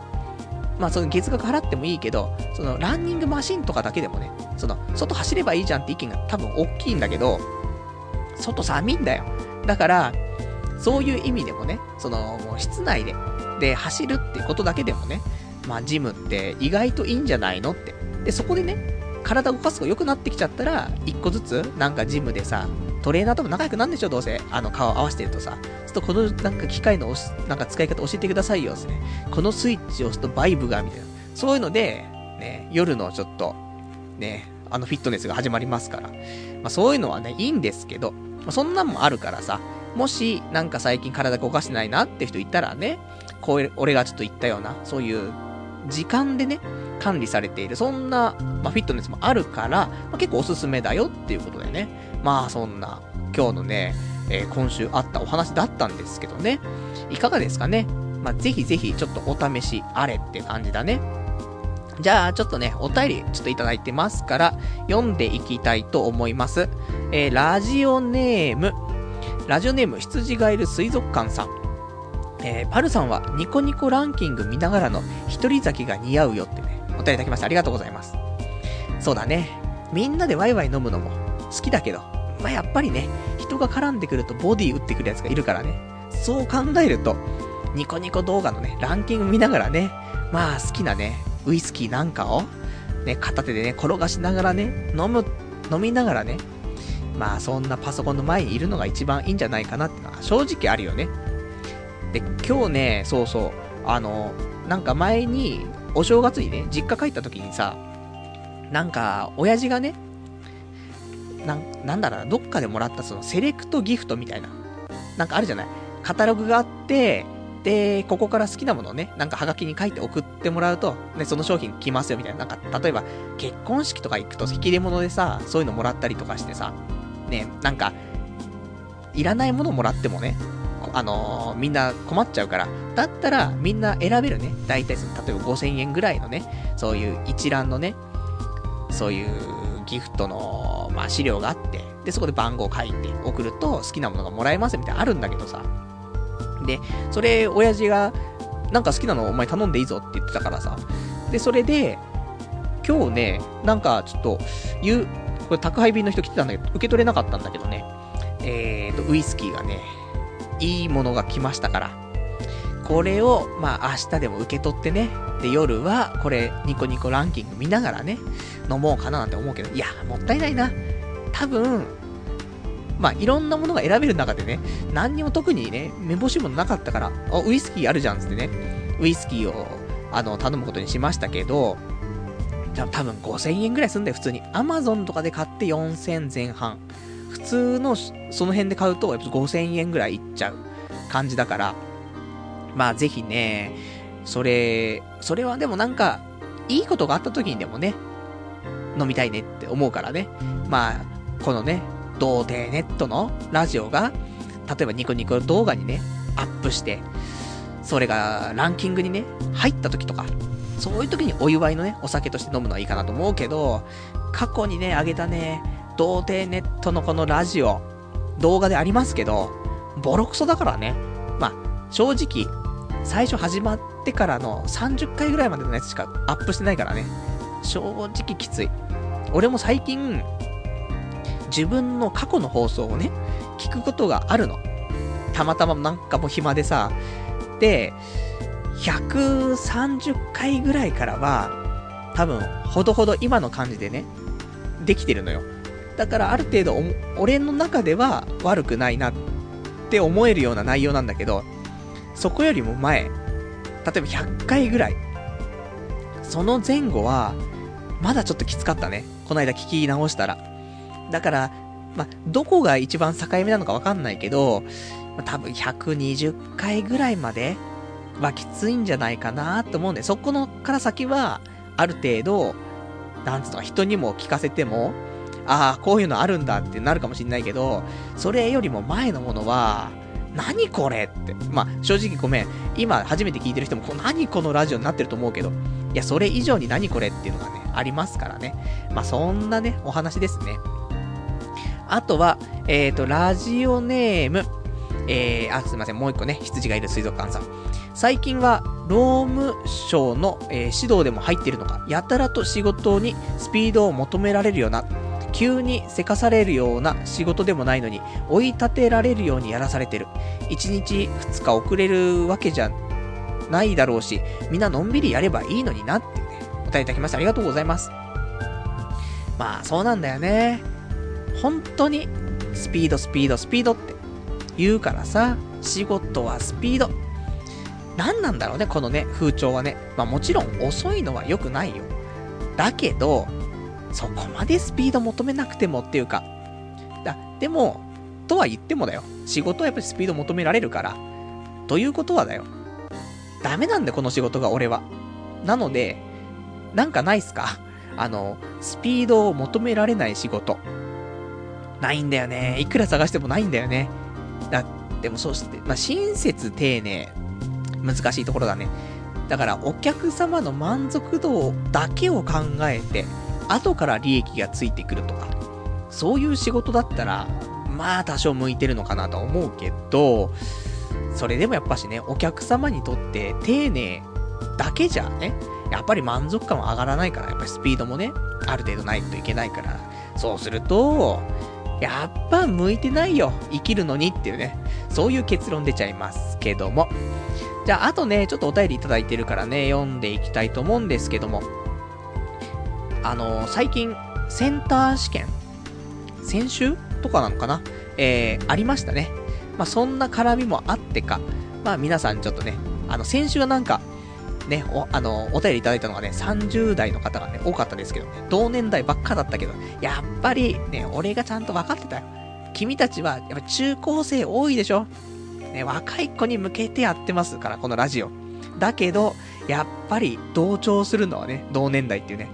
まあその月額払ってもいいけど、そのランニングマシンとかだけでもね、その外走ればいいじゃんって意見が多分大きいんだけど、外寒いんだよ。だから、そういう意味でもね、そのもう室内で、で走るってことだけでもね、まあジムって意外といいんじゃないのって。で、そこでね、体動かすと良くなってきちゃったら、一個ずつ、なんかジムでさ、トレーナーとも仲良くなんでしょ、どうせ。あの、顔合わせてるとさ。ちょっとこの、なんか機械の、なんか使い方教えてくださいよ、ね。このスイッチを押すとバイブが、みたいな。そういうので、ね、夜のちょっと、ね、あのフィットネスが始まりますから。まあそういうのはね、いいんですけど、まあ、そんなんもあるからさ、もし、なんか最近体が動かしてないなって人いたらね、こう、俺がちょっと言ったような、そういう、時間でね、管理されている、そんな、まあ、フィットネスもあるから、まあ、結構おすすめだよっていうことでね。まあ、そんな、今日のね、えー、今週あったお話だったんですけどね。いかがですかね？まあ、ぜひぜひ、ちょっとお試しあれって感じだね。じゃあ、ちょっとね、お便りちょっといただいてますから、読んでいきたいと思います。えー、ラジオネーム、ラジオネーム、羊がいる水族館さん。えー、パルさんはニコニコランキング見ながらの一人酒が似合うよってね、お便りいただきました。ありがとうございます。そうだね。みんなでワイワイ飲むのも好きだけど、まあ、やっぱりね、人が絡んでくるとボディ打ってくるやつがいるからね。そう考えると、ニコニコ動画のね、ランキング見ながらね、まあ好きなね、ウイスキーなんかを、ね、片手でね、転がしながらね、飲む、飲みながらね、まあそんなパソコンの前にいるのが一番いいんじゃないかなってのは正直あるよね。で、今日ね、そうそう、あの、なんか前に、お正月にね、実家帰った時にさ、なんか、親父がね、な、なんだろうどっかでもらったそのセレクトギフトみたいな、なんかあるじゃない？カタログがあって、で、ここから好きなものをね、なんかハガキに書いて送ってもらうと、ね、その商品来ますよみたいな。なんか、例えば、結婚式とか行くと引き出物でさ、そういうのもらったりとかしてさ、ね、なんか、いらないものもらってもね、あのー、みんな困っちゃうから、だったらみんな選べるね。大体その、例えば5000円ぐらいのね、そういう一覧のね、そういうギフトの、まあ、資料があって、で、そこで番号書いて送ると好きなものがもらえますみたいなのあるんだけどさ、で、それ、親父が、なんか好きなのお前頼んでいいぞって言ってたからさ。で、それで、今日ね、なんかちょっと、言う、これ宅配便の人来てたんだけど、受け取れなかったんだけどね。えーと、ウイスキーがね、いいものが来ましたから。これを、まあ明日でも受け取ってね。で、夜は、これ、ニコニコランキング見ながらね、飲もうかななんて思うけど、いや、もったいないな。多分、まあ、いろんなものが選べる中でね、何にも特にね、目星もなかったから、あ、ウイスキーあるじゃんつってね、ウイスキーを、あの、頼むことにしましたけど、じゃ多分5000円ぐらいすんだよ、普通に。アマゾンとかで買って4000前半。普通の、その辺で買うと、やっぱ5000円ぐらいいっちゃう感じだから、まあ、ぜひね、それ、それはでもなんか、いいことがあった時にでもね、飲みたいねって思うからね。まあ、このね、童貞ネットのラジオが、例えばニコニコ動画にね、アップして、それがランキングにね、入った時とか、そういう時にお祝いのね、お酒として飲むのはいいかなと思うけど、過去にね、あげたね、童貞ネットのこのラジオ、動画でありますけど、ボロクソだからね。まあ、正直、最初始まってからの30回ぐらいまでのやつしかアップしてないからね。正直きつい。俺も最近、自分の過去の放送をね、聞くことがあるの。たまたまなんかもう暇でさ。で、130回ぐらいからは、多分、ほどほど今の感じでね、できてるのよ。だからある程度、俺の中では悪くないなって思えるような内容なんだけど、そこよりも前、例えば100回ぐらい、その前後は、まだちょっときつかったね。この間聞き直したら。だから、ま、どこが一番境目なのかわかんないけど、まあ、多分120回ぐらいまではきついんじゃないかなと思うんで、そこのから先は、ある程度、なんつうの、人にも聞かせても、ああ、こういうのあるんだってなるかもしんないけど、それよりも前のものは、何これって。まあ、正直ごめん。今初めて聞いてる人も、こ何このラジオになってると思うけど、いや、それ以上に何これっていうのがね、ありますからね。まあ、そんなね、お話ですね。あとは、えっ、ー、と、ラジオネーム、えー、あ、すいません、もう一個ね、羊がいる水族館さん。最近は、労務省の、えー、指導でも入ってるのか、やたらと仕事にスピードを求められるような、急にせかされるような仕事でもないのに、追い立てられるようにやらされてる。1日2日遅れるわけじゃないだろうし、みんなのんびりやればいいのになってね、お答えいただきましてありがとうございます。まあそうなんだよね。本当に、スピードスピードスピードって言うからさ、仕事はスピード。何なんだろうね、このね、風潮はね。まあもちろん遅いのは良くないよ。だけど、そこまでスピード求めなくてもっていうか。だ、でも、とは言ってもだよ。仕事はやっぱりスピード求められるから。ということはだよ。ダメなんだよ、この仕事が俺は。なので、なんかないっすか？あの、スピードを求められない仕事。ないんだよね。いくら探してもないんだよね。だ、でもそうして、まあ、親切丁寧。難しいところだね。だからお客様の満足度だけを考えて、後から利益がついてくるとか、そういう仕事だったら、まあ多少向いてるのかなと思うけど、それでもやっぱしね、お客様にとって丁寧だけじゃね、やっぱり満足感は上がらないから、やっぱりスピードもね、ある程度ないといけないから、そうすると、やっぱ向いてないよ。生きるのにっていうね。そういう結論出ちゃいますけども。じゃあ、あとね、ちょっとお便りいただいてるからね、読んでいきたいと思うんですけども。あのー、最近、センター試験、先週とかなのかな？えー、ありましたね。まあ、そんな絡みもあってか、まあ、皆さんちょっとね、あの、先週はなんか、ね、お、あの、お便りいただいたのがね、30代の方がね、多かったですけどね、同年代ばっかだったけど、やっぱりね、俺がちゃんと分かってたよ。君たちは、やっぱ中高生多いでしょ？ね、若い子に向けてやってますから、このラジオ。だけど、やっぱり同調するのはね、同年代っていうね。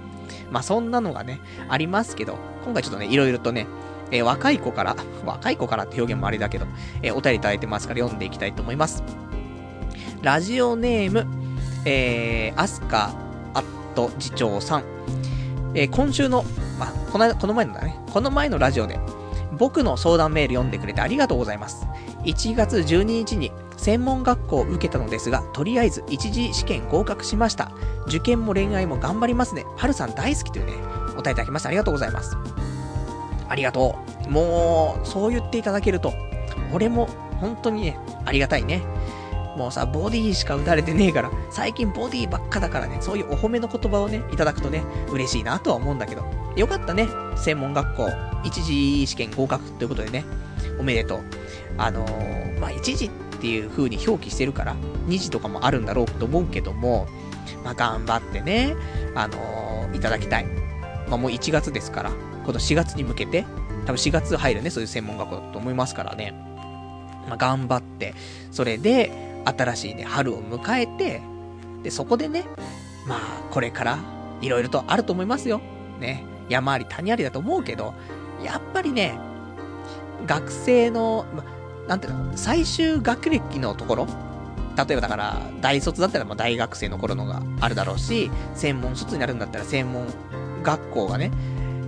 まあそんなのがね、ありますけど、今回ちょっとね、いろいろとね、えー、若い子から、若い子からって表現もあれだけど、えー、お便りいただいてますから読んでいきたいと思います。ラジオネーム、えー、アスカアット次長さん。えー、今週の、まあ、この、この前のだね、この前のラジオで、僕の相談メール読んでくれてありがとうございます。1月12日に専門学校を受けたのですが、とりあえず一次試験合格しました。受験も恋愛も頑張りますね。はるさん大好きというね、お答えいただきましてありがとうございます。ありがとう。もう、そう言っていただけると、俺も本当にね、ありがたいね。もうさ、ボディしか打たれてねえから、最近ボディばっかだからね、そういうお褒めの言葉をね、いただくとね、嬉しいなとは思うんだけど。よかったね。専門学校、一次試験合格ということでね、おめでとう。あのー、まあ、一次ってっていう風に表記してるから、二次とかもあるんだろうと思うけども、まあ、頑張ってね、あのー、いただきたい。まあ、もう1月ですから、この4月に向けて、多分4月入るね、そういう専門学校だと思いますからね。まあ、頑張って、それで、新しいね、春を迎えて、で、そこでね、まあ、これから、いろいろとあると思いますよ。ね。山あり谷ありだと思うけど、やっぱりね、学生の、ま、なんていうの、最終学歴のところ？例えばだから、大卒だったらま大学生の頃のがあるだろうし、専門卒になるんだったら専門学校がね、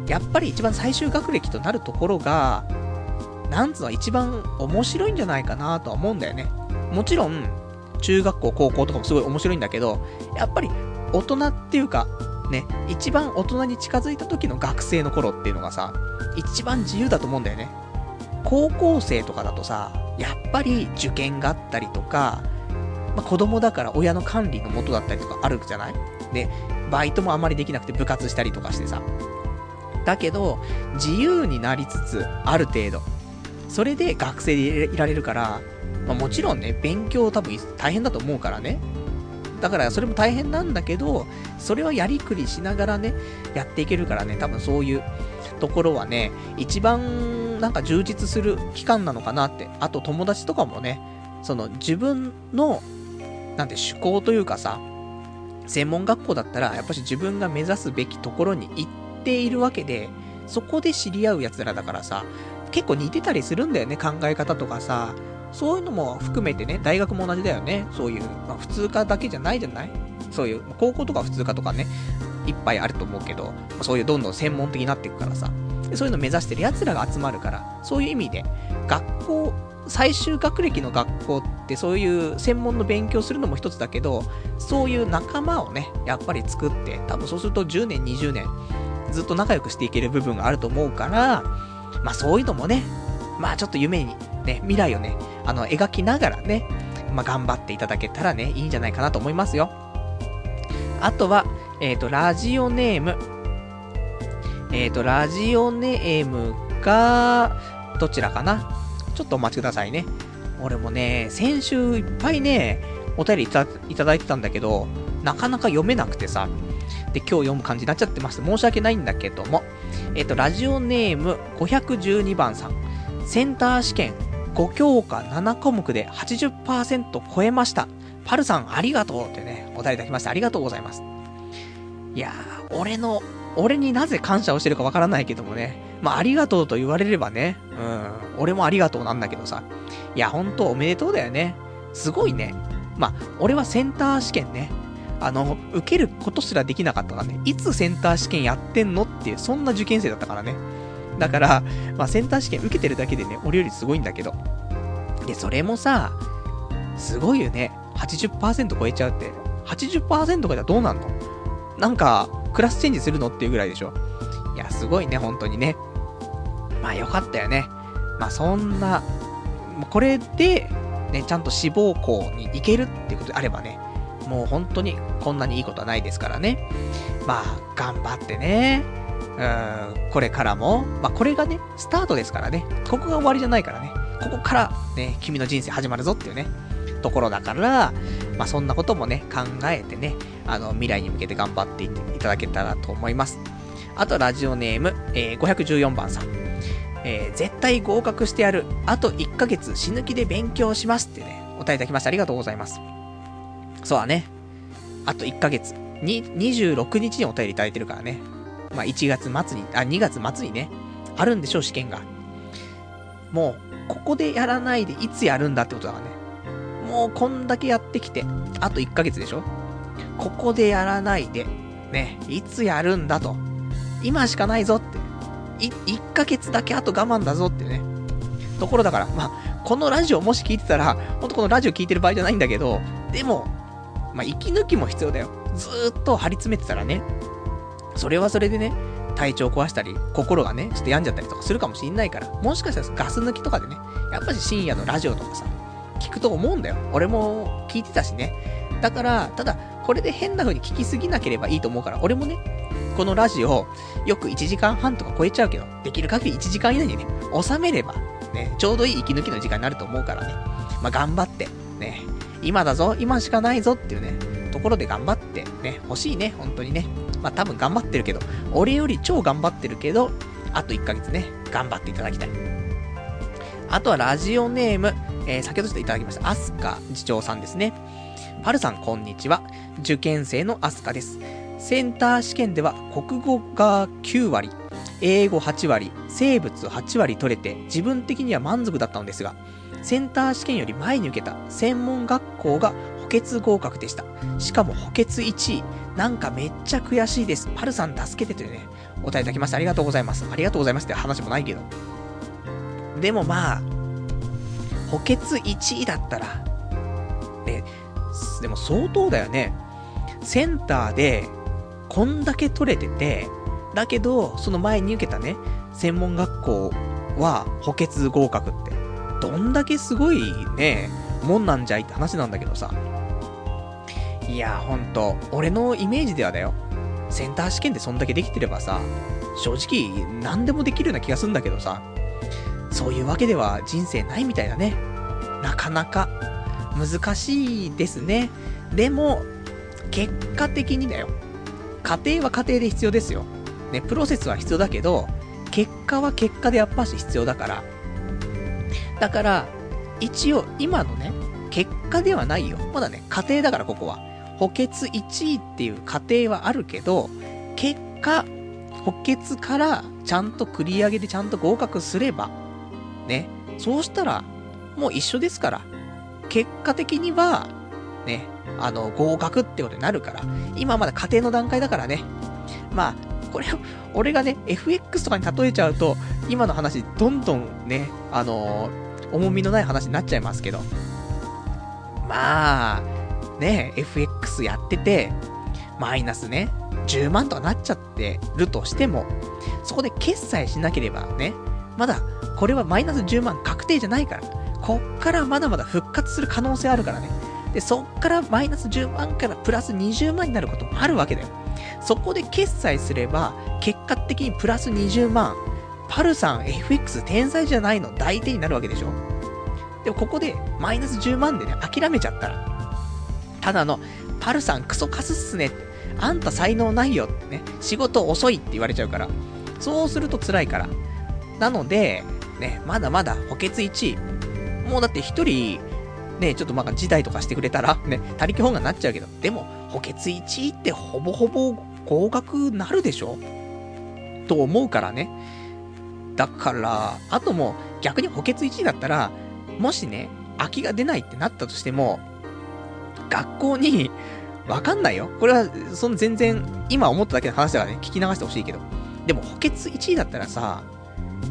やっぱり一番最終学歴となるところが、なんつうの一番面白いんじゃないかなとは思うんだよね。もちろん、中学校、高校とかもすごい面白いんだけど、やっぱり大人っていうか、ね、一番大人に近づいた時の学生の頃っていうのがさ、一番自由だと思うんだよね。高校生とかだとさ、やっぱり受験があったりとか、まあ、子供だから親の管理のもとだったりとかあるじゃない？で、バイトもあまりできなくて部活したりとかしてさ。だけど、自由になりつつ、ある程度。それで学生でいられるから、まあ、もちろんね、勉強多分大変だと思うからね。だからそれも大変なんだけど、それはやりくりしながらね、やっていけるからね、多分そういうところはね、一番なんか充実する期間なのかなって。あと友達とかもね、その自分の、なんて趣向というかさ、専門学校だったら、やっぱし自分が目指すべきところに行っているわけで、そこで知り合う奴らだからさ、結構似てたりするんだよね、考え方とかさ、そういうのも含めてね、大学も同じだよね。そういう、まあ、普通科だけじゃないじゃない？そういう、高校とか普通科とかね、いっぱいあると思うけど、そういうどんどん専門的になっていくからさ、そういうの目指してる奴らが集まるから、そういう意味で、学校、最終学歴の学校ってそういう専門の勉強するのも一つだけど、そういう仲間をね、やっぱり作って、多分そうすると10年、20年、ずっと仲良くしていける部分があると思うから、まあそういうのもね、まあちょっと夢にね、未来をね、あの、描きながらね、まあ、頑張っていただけたらね、いいんじゃないかなと思いますよ。あとは、えっ、ー、と、ラジオネーム、えっ、ー、と、ラジオネームが、どちらかな？ちょっとお待ちくださいね。俺もね、先週いっぱいね、お便りいたいただいてたんだけど、なかなか読めなくてさ、で、今日読む感じになっちゃってまして、申し訳ないんだけども、えっ、ー、と、ラジオネーム512番さん、センター試験5教科7項目で80%超えました。パルさんありがとうってね、お便りいただきましてありがとうございます。いやー、俺の、俺になぜ感謝をしてるかわからないけどもね、まあ、ありがとうと言われればね、うん、俺もありがとうなんだけどさ、いや、ほんとおめでとうだよね。すごいね。まあ、俺はセンター試験ね、あの、受けることすらできなかったからね、いつセンター試験やってんのっていう、そんな受験生だったからね。だから、まあ、センター試験受けてるだけでね、俺よりすごいんだけど。で、それもさ、すごいよね。80%超えちゃうって。80%超えたらどうなんの？なんか、クラスチェンジするのっていうぐらいでしょ。いや、すごいね、本当にね。まあ、よかったよね。まあ、そんな、これで、ね、ちゃんと志望校に行けるってことであればね、もう本当にこんなにいいことはないですからね。まあ、頑張ってね。うん、これからも、まあ、これがね、スタートですからね。ここが終わりじゃないからね。ここから、ね、君の人生始まるぞっていうね、ところだから、まあ、そんなこともね、考えてね、あの、未来に向けて頑張っていっていただけたらと思います。あと、ラジオネーム、えー、514番さん。えー、絶対合格してやる。あと1ヶ月死ぬ気で勉強しますってね、お答えいただきましてありがとうございます。そうだね。あと1ヶ月。に、26日にお便りいただいてるからね。まあ、1月末に、あ、2月末にね、あるんでしょう、試験が。もう、ここでやらないでいつやるんだってことだからね。もうこんだけやってきて、あと1ヶ月でしょ？ここでやらないで、ね、いつやるんだと。今しかないぞって。い、1ヶ月だけあと我慢だぞってね。ところだから、まあ、このラジオもし聞いてたら、ほんとこのラジオ聞いてる場合じゃないんだけど、でも、まあ、息抜きも必要だよ。ずーっと張り詰めてたらね、それはそれでね、体調壊したり、心がね、ちょっと病んじゃったりとかするかもしんないから、もしかしたらガス抜きとかでね、やっぱり深夜のラジオとかさ、聞くと思うんだよ。俺も聞いてたしね。だから、ただ、これで変な風に聞きすぎなければいいと思うから、俺もね、このラジオ、よく1時間半とか超えちゃうけど、できる限り1時間以内にね、収めれば、ね、ちょうどいい息抜きの時間になると思うからね。まあ、頑張って、ね、今だぞ、今しかないぞっていうね、ところで頑張ってね、欲しいね、本当にね。まあ多分頑張ってるけど、俺より超頑張ってるけど、あと1ヶ月ね、頑張っていただきたい。あとはラジオネーム、えー、先ほどちょっといただきました、アスカ次長さんですね。パルさん、こんにちは。受験生のアスカです。センター試験では国語が9割、英語8割、生物8割取れて自分的には満足だったのですが、センター試験より前に受けた専門学校が補欠合格でした。しかも補欠1位。なんかめっちゃ悔しいです。パルさん助けてというね、お答えいただきましてありがとうございます。ありがとうございますって話もないけど。でもまあ、補欠1位だったら、ね、でも相当だよね。センターで、こんだけ取れてて、だけど、その前に受けたね、専門学校は補欠合格って、どんだけすごいね、もんなんじゃいって話なんだけどさ。いや、ほんと、俺のイメージではだよ。センター試験でそんだけできてればさ、正直、何でもできるような気がするんだけどさ、そういうわけでは人生ないみたいだね。なかなか、難しいですね。でも、結果的にだよ。家庭は家庭で必要ですよ。ね、プロセスは必要だけど、結果は結果でやっぱし必要だから。だから、一応、今のね、結果ではないよ。まだね、家庭だからここは。補欠1位っていう過程はあるけど、結果、補欠からちゃんと繰り上げでちゃんと合格すれば、ね、そうしたら、もう一緒ですから。結果的には、ね、あの、合格ってことになるから、今まだ家庭の段階だからね。まあ、これを、俺がね、FX とかに例えちゃうと、今の話、どんどんね、あのー、重みのない話になっちゃいますけど。まあ、ね、FX やってて、マイナスね、10万とかなっちゃってるとしても、そこで決済しなければね、まだ、これはマイナス10万確定じゃないから、こっからまだまだ復活する可能性あるからね。で、そっからマイナス10万からプラス20万になることもあるわけだよ。そこで決済すれば、結果的にプラス20万。パルさん FX 天才じゃないの大手になるわけでしょでもここでマイナス10万でね、諦めちゃったら、ただの、パルさんクソカスっすねって、あんた才能ないよってね、仕事遅いって言われちゃうから、そうすると辛いから。なので、ね、まだまだ補欠1位。もうだって一人、ね、ちょっとまあ辞退とかしてくれたら、ね、他力本願になっちゃうけど、でも、補欠1位ってほぼほぼ合格なるでしょ？と思うからね。だから、あとも逆に補欠1位だったら、もしね、空きが出ないってなったとしても、学校に、わかんないよ。これは、その全然、今思っただけの話だからね、聞き流してほしいけど。でも補欠1位だったらさ、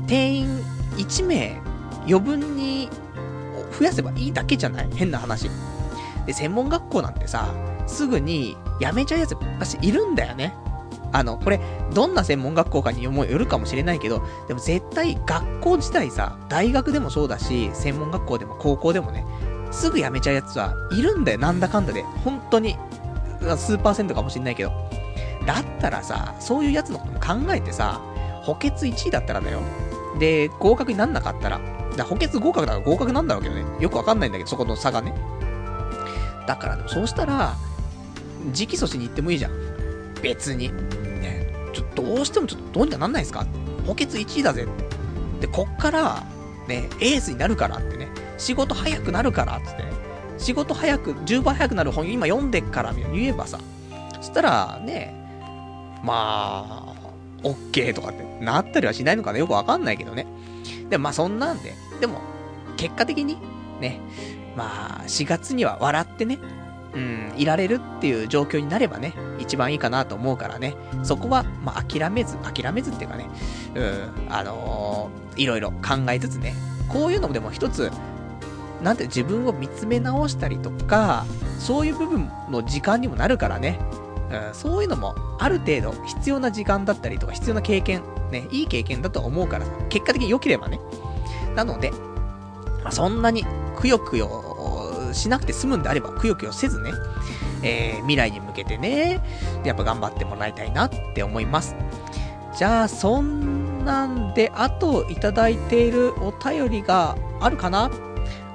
定員1名余分に増やせばいいだけじゃない？変な話。で、専門学校なんてさ、すぐに辞めちゃうやつ、私いるんだよね。あの、これ、どんな専門学校かにもよるかもしれないけど、でも絶対学校自体さ、大学でもそうだし、専門学校でも高校でもね、すぐ辞めちゃうやつはいるんだよ、なんだかんだで。本当に、数パーセントかもしんないけど。だったらさ、そういうやつのことも考えてさ、補欠1位だったらだよ。で、合格になんなかったら、だ補欠合格だから合格なんだろうけどね。よくわかんないんだけど、そこの差がね。だからでもそうしたら、直訴しに行ってもいいじゃん。別に。ね。ちょっと、どうしてもちょっとどうにかなんないですか？補欠1位だぜ。で、こっから、ね、エースになるからってね。仕事早くなるからってってね。仕事早く、10倍早くなる本今読んでっからみたいな言えばさ。そしたら、ね、まあ、オッケーとかってなったりはしないのかな？よくわかんないけどね。でもまあそんなんで、でも、結果的に、ね、まあ、4月には笑ってね、うん、いられるっていう状況になればね、一番いいかなと思うからね、そこは、まあ、諦めず、諦めずっていうかね、うん、あのー、いろいろ考えつつね、こういうのもでも一つ、なんて自分を見つめ直したりとか、そういう部分の時間にもなるからね、うん、そういうのもある程度必要な時間だったりとか必要な経験、ね、いい経験だと思うから、結果的に良ければね。なので、まあ、そんなにくよくよしなくて済むんであれば、くよくよせずね、えー、未来に向けてね、やっぱ頑張ってもらいたいなって思います。じゃあ、そんなんで、あといただいているお便りがあるかな？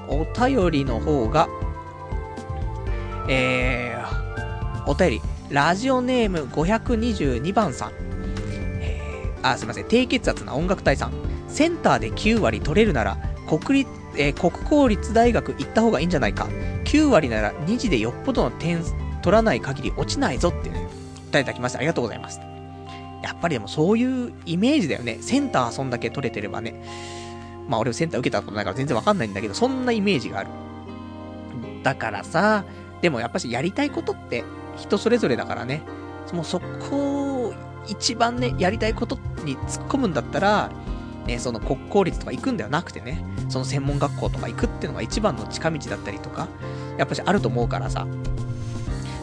お便りの方が、えー、お便り、ラジオネーム522番さん。えー、あ、すいません。低血圧な音楽隊さん。センターで9割取れるなら、国立、えー、国公立大学行った方がいいんじゃないか。9割なら2次でよっぽどの点取らない限り落ちないぞってね、いただきました。ありがとうございます。やっぱりでもそういうイメージだよね。センターそんだけ取れてればね。まあ俺センター受けたことないから全然わかんないんだけど、そんなイメージがある。だからさ、でもやっぱしやりたいことって人それぞれだからね。もうそこを一番ね、やりたいことに突っ込むんだったら、ね、その国公立とか行くんではなくてね、その専門学校とか行くっていうのが一番の近道だったりとか、やっぱしあると思うからさ、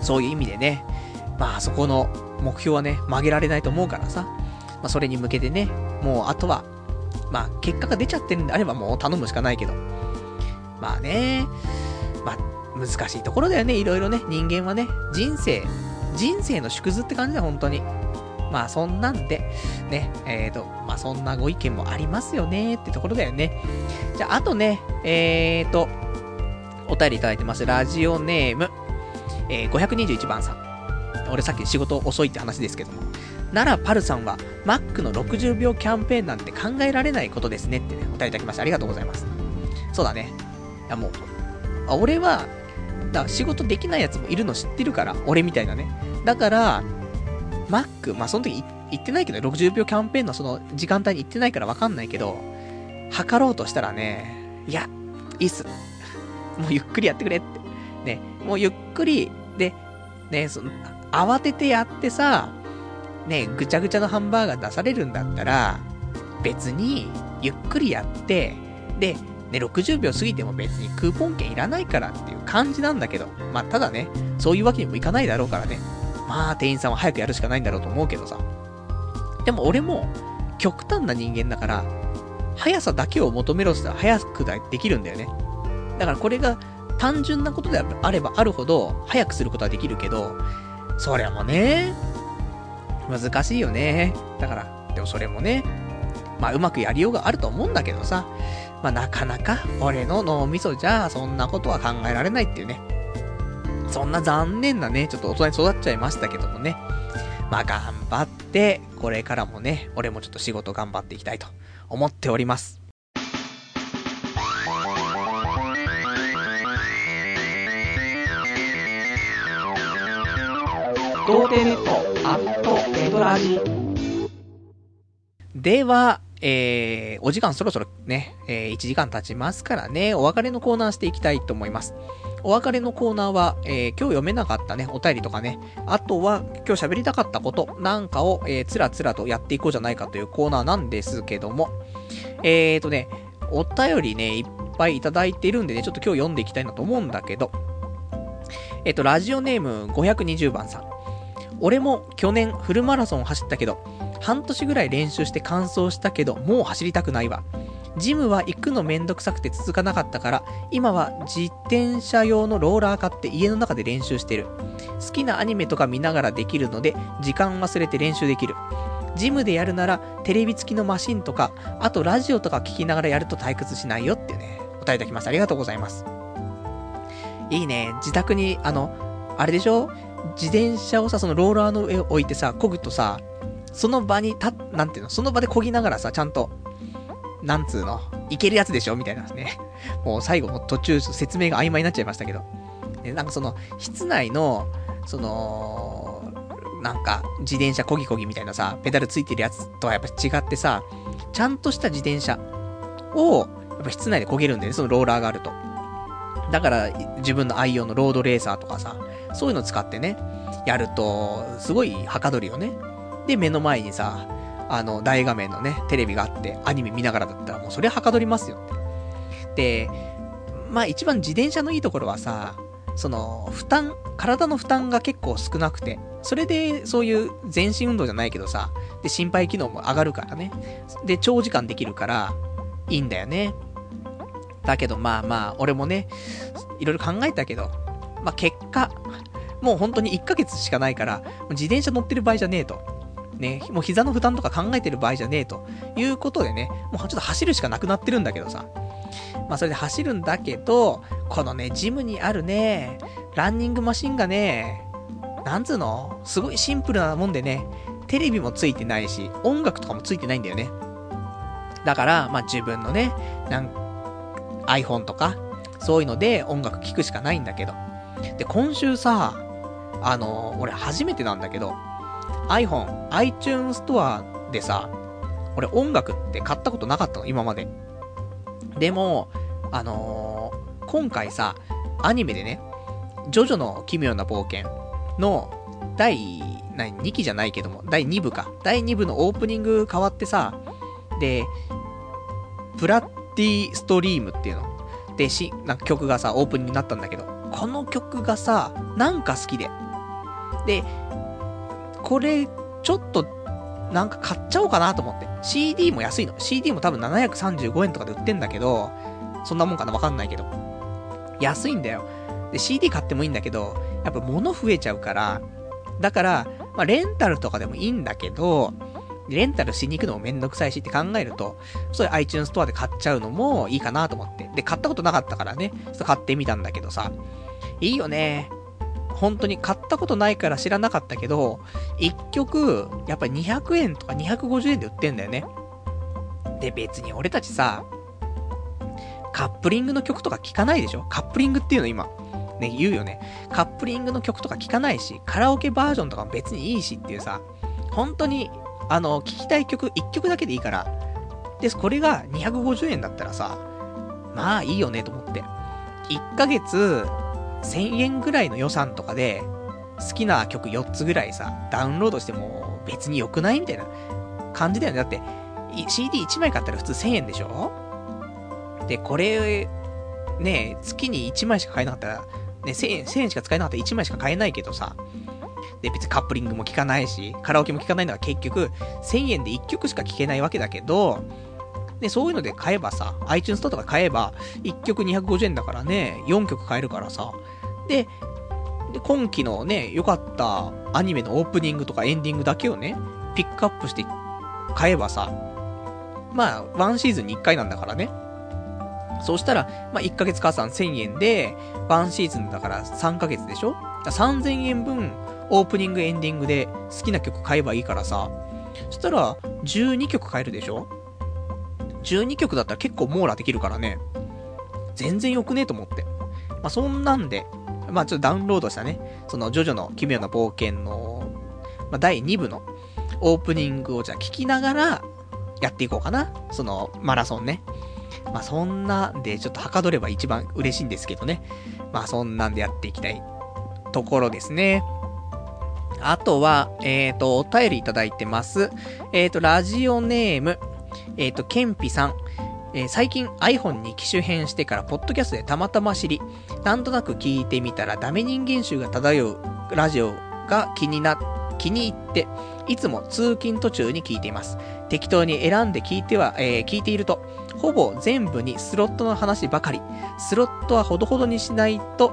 そういう意味でね、まあそこの目標はね、曲げられないと思うからさ、まあそれに向けてね、もうあとは、まあ結果が出ちゃってるんであればもう頼むしかないけど、まあね、まあ難しいところだよね、いろいろね。人間はね、人生、人生の縮図って感じだ、本当に。まあそんなんで、ね、えーと、まあそんなご意見もありますよねってところだよね。じゃあ、あとね、えーと、お便りいただいてます。ラジオネーム、えー、521番さん。俺さっき仕事遅いって話ですけども。ならパルさんは、マックの60秒キャンペーンなんて考えられないことですねってね、お便りいただきました。ありがとうございます。そうだね。いやもう、俺はだ仕事できないやつもいるの知ってるから、俺みたいなね。だから、マック、まあ、その時行ってないけど、60秒キャンペーンのその時間帯に行ってないからわかんないけど、測ろうとしたらね、いや、いいっす。もうゆっくりやってくれって。ね、もうゆっくり、で、ね、その、慌ててやってさ、ね、ぐちゃぐちゃのハンバーガー出されるんだったら、別に、ゆっくりやって、で、ね、60秒過ぎても別にクーポン券いらないからっていう感じなんだけど、まあ、ただね、そういうわけにもいかないだろうからね。まあ、店員さんは早くやるしかないんだろうと思うけどさ。でも俺も、極端な人間だから、速さだけを求めろって言ったら速くできるんだよね。だからこれが単純なことであればあるほど、早くすることはできるけど、そりゃもね、難しいよね。だから、でもそれもね、まあうまくやりようがあると思うんだけどさ、まあなかなか俺の脳みそじゃそんなことは考えられないっていうね。そんな残念なね、ちょっと大人に育っちゃいましたけどもね。まあ頑張って、これからもね、俺もちょっと仕事頑張っていきたいと思っております。童貞ネットアットエドラジでは、えー、お時間そろそろね、えー、1時間経ちますからね、お別れのコーナーしていきたいと思います。お別れのコーナーは、えー、今日読めなかったね、お便りとかね、あとは今日喋りたかったことなんかを、えー、つらつらとやっていこうじゃないかというコーナーなんですけども、えーとね、お便りね、いっぱいいただいてるんでね、ちょっと今日読んでいきたいなと思うんだけど、えっ、と、ラジオネーム520番さん。俺も去年フルマラソン走ったけど、半年ぐらい練習して完走したけど、もう走りたくないわ。ジムは行くのめんどくさくて続かなかったから、今は自転車用のローラー買って家の中で練習してる。好きなアニメとか見ながらできるので、時間忘れて練習できる。ジムでやるなら、テレビ付きのマシンとか、あとラジオとか聞きながらやると退屈しないよってね、お答えいただきました。ありがとうございます。いいね。自宅に、あの、あれでしょ？自転車をさ、そのローラーの上を置いてさ、漕ぐとさ、その場にた、なんていうの、その場で漕ぎながらさ、ちゃんと、なんつうの、いけるやつでしょ？みたいなね。もう最後も途中説明が曖昧になっちゃいましたけど。ね、なんかその、室内の、その、なんか、自転車こぎこぎみたいなさ、ペダルついてるやつとはやっぱ違ってさ、ちゃんとした自転車を、やっぱ室内で漕げるんだよね、そのローラーがあると。だから、自分の愛用のロードレーサーとかさ、そういうの使ってね、やると、すごいはかどるよね。で、目の前にさ、あの、大画面のね、テレビがあって、アニメ見ながらだったら、もうそれはかどりますよって。で、まあ一番自転車のいいところはさ、その、負担、体の負担が結構少なくて、それでそういう全身運動じゃないけどさ、で、心肺機能も上がるからね。で、長時間できるから、いいんだよね。だけどまあまあ、俺もね、いろいろ考えたけど、まあ結果、もう本当に1ヶ月しかないから、自転車乗ってる場合じゃねえと。ね、もう膝の負担とか考えてる場合じゃねえということでね、もうちょっと走るしかなくなってるんだけどさ。まあそれで走るんだけど、このね、ジムにあるね、ランニングマシンがね、なんつうのすごいシンプルなもんでね、テレビもついてないし、音楽とかもついてないんだよね。だから、まあ自分のね、なん iPhone とか、そういうので音楽聴くしかないんだけど。で、今週さ、あの、俺初めてなんだけど、iPhone、iTunes Store でさ、俺音楽って買ったことなかったの、今まで。でも、あのー、今回さ、アニメでね、ジョジョの奇妙な冒険の第、何、2期じゃないけども、第2部か。第2部のオープニング変わってさ、で、プラッティストリームっていうの。で、し、なんか曲がさ、オープンになったんだけど、この曲がさ、なんか好きで。で、これ、ちょっと、なんか買っちゃおうかなと思って。CD も安いの。CD も多分735円とかで売ってんだけど、そんなもんかなわかんないけど。安いんだよ。で、CD 買ってもいいんだけど、やっぱ物増えちゃうから、だから、まあ、レンタルとかでもいいんだけど、レンタルしに行くのもめんどくさいしって考えると、そういう iTunes ストアで買っちゃうのもいいかなと思って。で、買ったことなかったからね、ちょっと買ってみたんだけどさ、いいよね。本当に買ったことないから知らなかったけど、1曲、やっぱり200円とか250円で売ってんだよね。で、別に俺たちさ、カップリングの曲とか聴かないでしょ？カップリングっていうの今。ね、言うよね。カップリングの曲とか聴かないし、カラオケバージョンとかも別にいいしっていうさ、本当にあの、聴きたい曲、1曲だけでいいから。で、これが250円だったらさ、まあいいよねと思って。1ヶ月1000円ぐらいの予算とかで、好きな曲4つぐらいさ、ダウンロードしても別に良くないみたいな感じだよね。だって、CD1 枚買ったら普通1000円でしょ？で、これ、ね、月に1枚しか買えなかったら、ね、1000円、1000円しか使えなかったら1枚しか買えないけどさ、で、別にカップリングも聴かないし、カラオケも聴かないのは結局、1000円で1曲しか聴けないわけだけど、で、そういうので買えばさ、iTunes とか買えば、1曲250円だからね、4曲買えるからさ、で、で、今期のね、良かったアニメのオープニングとかエンディングだけをね、ピックアップして買えばさ、まあ、ワンシーズンに1回なんだからね。そうしたら、まあ、1ヶ月加算1000円で、ワンシーズンだから3ヶ月でしょ ?3000 円分、オープニング、エンディングで好きな曲買えばいいからさ、そしたら、12曲買えるでしょ ?12 曲だったら結構網羅できるからね。全然良くね？えと思って。まあ、そんなんで、まあ、ちょっとダウンロードしたね、その、ジョジョの奇妙な冒険の、まあ、第2部のオープニングをじゃあ聞きながら、やっていこうかな。その、マラソンね。まあ、そんなんで、ちょっとはかどれば一番嬉しいんですけどね。まあ、そんなんでやっていきたいところですね。あとは、えっ、ー、と、お便りいただいてます。えっ、ー、と、ラジオネーム、えっ、ー、と、ケンピさん。えー、最近 iPhone に機種変してから、ポッドキャストでたまたま知り、なんとなく聞いてみたら、ダメ人間臭が漂うラジオが気にな、気に入って、いつも通勤途中に聞いています。適当に選んで聞いては、えー、聞いていると、ほぼ全部にスロットの話ばかり。スロットはほどほどにしないと、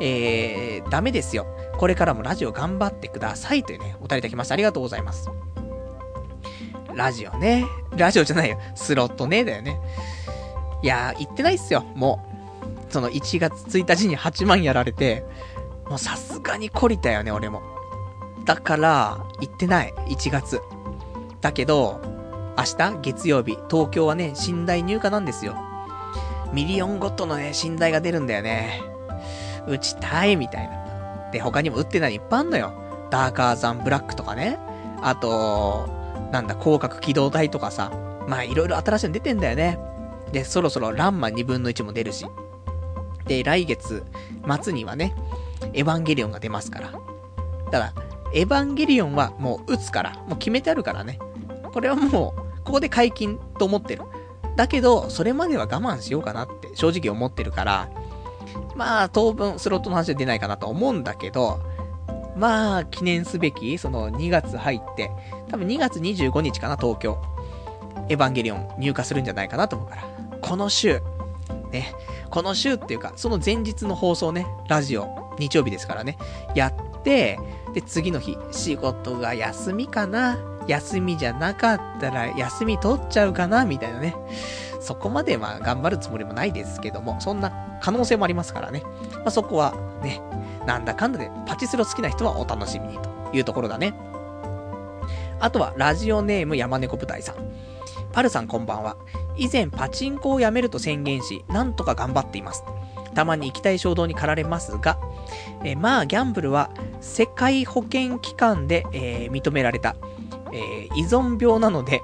えー、ダメですよ。これからもラジオ頑張ってください。というね、お便りいただきました。ありがとうございます。ラジオね。ラジオじゃないよ。スロットね、だよね。いやー、言ってないっすよ。もう。その1月1日に8万やられて、もうさすがに懲りたよね、俺も。だから、行ってない。1月。だけど、明日月曜日、東京はね、新台入荷なんですよ。ミリオンゴッドのね、新台が出るんだよね。打ちたいみたいな。で、他にも打ってないのいっぱいあんのよ。 DARKER THAN BLACK とかね。あと、なんだ、広角機動隊とかさ。まあ、いろいろ新しいの出てんだよね。で、そろそろランマ2分の1も出るし。で、来月末にはね、エヴァンゲリオンが出ますから。ただ、エヴァンゲリオンはもう打つから、もう決めてあるからね。これはもう、ここで解禁と思ってる。だけど、それまでは我慢しようかなって正直思ってるから、まあ、当分スロットの話は出ないかなと思うんだけど、まあ、記念すべき、その2月入って、多分2月25日かな、東京。エヴァンゲリオン入荷するんじゃないかなと思うから。この週、ね、この週っていうか、その前日の放送ね、ラジオ、日曜日ですからね、やって、で、次の日、仕事が休みかな休みじゃなかったら休み取っちゃうかなみたいなね。そこまでまあ頑張るつもりもないですけども、そんな可能性もありますからね。まあ、そこはね、なんだかんだでパチスロ好きな人はお楽しみにというところだね。あとは、ラジオネーム山猫舞台さん。パルさんこんばんは。以前パチンコをやめると宣言し、なんとか頑張っています。たまに行きたい衝動に駆られますが、え、まあギャンブルは世界保険機関で、えー、認められた、えー、依存病なので、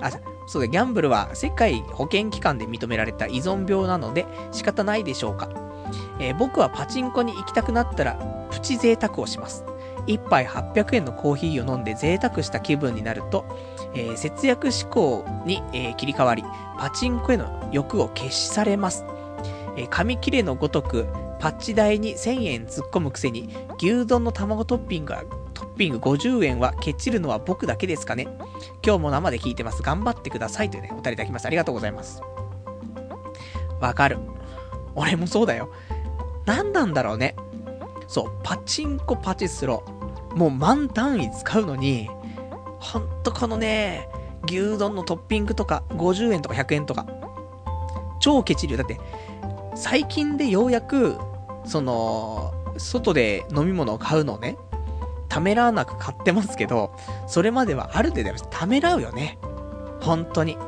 あ、そうだ、ギャンブルは世界保険機関で認められた依存病なので仕方ないでしょうか。え僕はパチンコに行きたくなったらプチ贅沢をします。1杯800円のコーヒーを飲んで贅沢した気分になると、えー、節約志向に、えー、切り替わり、パチンコへの欲を消しされます。えー、紙切れのごとく、パッチ台に1000円突っ込むくせに、牛丼の卵トッピングが、トッピング50円はケチるのは僕だけですかね。今日も生で聞いてます。頑張ってください。というね、お便りいただきました。ありがとうございます。わかる。俺もそうだよ。何なんだろうね。そう、パチンコパチスロー。もう満単位使うのに、ほんとこのね、牛丼のトッピングとか、50円とか100円とか、超ケチるよ。だって、最近でようやく、その、外で飲み物を買うのをね、ためらわなく買ってますけど、それまではある程度ためらうよね。本当に。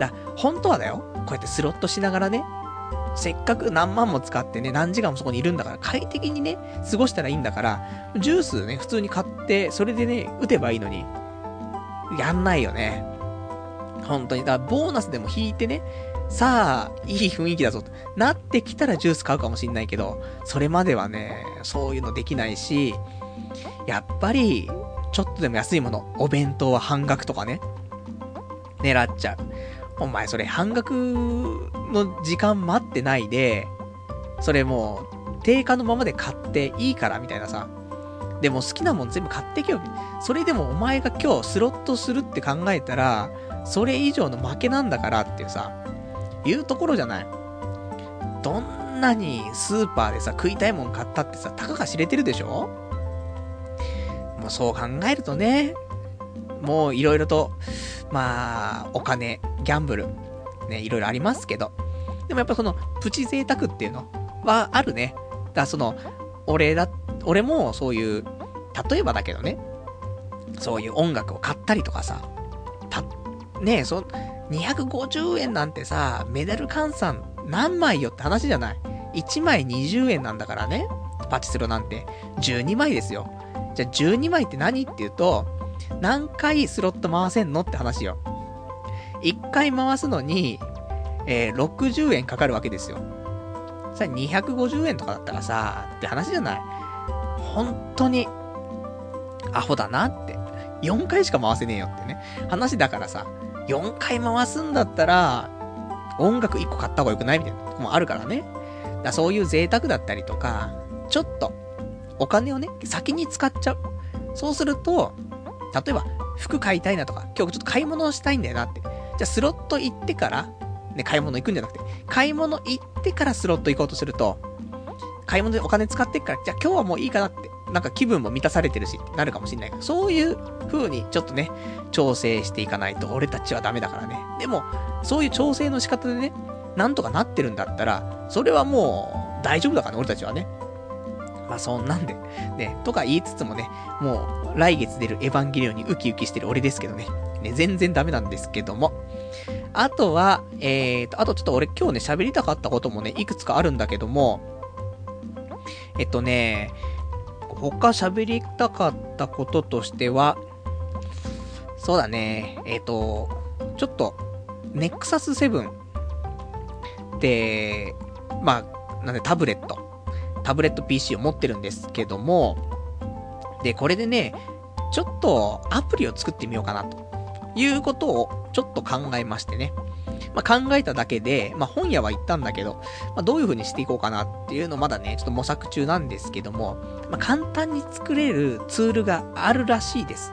だ、本当はだよ。こうやってスロットしながらね、せっかく何万も使ってね、何時間もそこにいるんだから、快適にね、過ごしたらいいんだから、ジュースね、普通に買って、それでね、打てばいいのに、やんないよね。本当に。だから、ボーナスでも引いてね、さあ、いい雰囲気だぞと。なってきたらジュース買うかもしんないけど、それまではね、そういうのできないし、やっぱり、ちょっとでも安いもの、お弁当は半額とかね、狙っちゃう。お前それ半額の時間待ってないで、それもう、定価のままで買っていいからみたいなさ。でも好きなもん全部買ってけよ。それでもお前が今日スロットするって考えたら、それ以上の負けなんだからっていうさ、いうところじゃない。どんなにスーパーでさ、食いたいもん買ったってさ、たかが知れてるでしょもうそう考えるとね、もういろいろと、まあ、お金、ギャンブル、ね、いろいろありますけど、でもやっぱその、プチ贅沢っていうのはあるね。だからその、俺だ、俺もそういう、例えばだけどね、そういう音楽を買ったりとかさ、た、ねえ、そ、250円なんてさ、メダル換算何枚よって話じゃない。1枚20円なんだからね。パチスロなんて。12枚ですよ。じゃあ12枚って何って言うと、何回スロット回せんのって話よ。1回回すのに、えー、60円かかるわけですよ。さ、250円とかだったらさ、って話じゃない。本当に、アホだなって。4回しか回せねえよってね。話だからさ、4回回すんだったら、音楽1個買った方が良くないみたいなとこもあるからね。だそういう贅沢だったりとか、ちょっと、お金をね、先に使っちゃう。そうすると、例えば、服買いたいなとか、今日ちょっと買い物をしたいんだよなって。じゃあ、スロット行ってから、ね、買い物行くんじゃなくて、買い物行ってからスロット行こうとすると、買い物でお金使ってっから、じゃあ今日はもういいかなって、なんか気分も満たされてるし、なるかもしんないから、そういう風にちょっとね、調整していかないと俺たちはダメだからね。でも、そういう調整の仕方でね、なんとかなってるんだったら、それはもう大丈夫だからね、俺たちはね。まあそんなんで、ね、とか言いつつもね、もう来月出るエヴァンゲリオンにウキウキしてる俺ですけどね。ね、全然ダメなんですけども。あとは、えーと、あとちょっと俺今日ね、喋りたかったこともね、いくつかあるんだけども、えっとね、他喋りたかったこととしては、そうだね、えっ、と、ちょっと、ネクサス7で、まあ、なんでタブレット、タブレット PC を持ってるんですけども、で、これでね、ちょっとアプリを作ってみようかなということをちょっと考えましてね。まあ、考えただけで、まあ、本屋は行ったんだけど、まあ、どういう風にしていこうかなっていうのをまだね、ちょっと模索中なんですけども、ま、簡単に作れるツールがあるらしいです。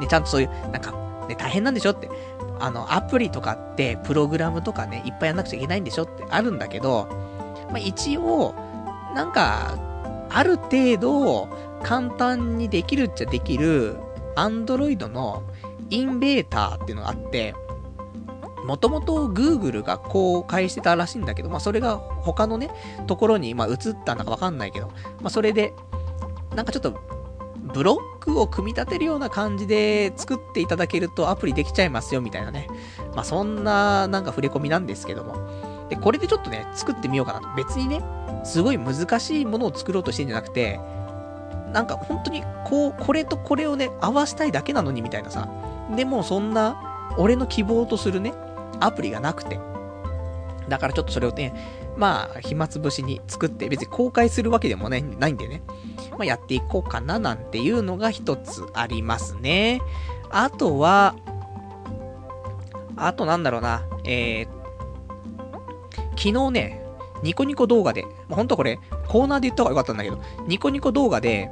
ね、ちゃんとそういう、なんか、ね、大変なんでしょって。あの、アプリとかって、プログラムとかね、いっぱいやんなくちゃいけないんでしょってあるんだけど、まあ、一応、なんか、ある程度、簡単にできるっちゃできる、アンドロイドのインベーターっていうのがあって、もともと Google が公開してたらしいんだけど、まあそれが他のね、ところに、まあ移ったんだかわかんないけど、まあそれで、なんかちょっと、ブロックを組み立てるような感じで作っていただけるとアプリできちゃいますよみたいなね。まあそんななんか触れ込みなんですけども。で、これでちょっとね、作ってみようかなと。別にね、すごい難しいものを作ろうとしてんじゃなくて、なんか本当にこう、これとこれをね、合わしたいだけなのにみたいなさ。でもそんな、俺の希望とするね、アプリがなくて。だからちょっとそれをね、まあ、暇つぶしに作って、別に公開するわけでもないないんでね、まあ、やっていこうかななんていうのが一つありますね。あとは、あとなんだろうな、えー、昨日ね、ニコニコ動画で、ほんとこれ、コーナーで言った方がよかったんだけど、ニコニコ動画で、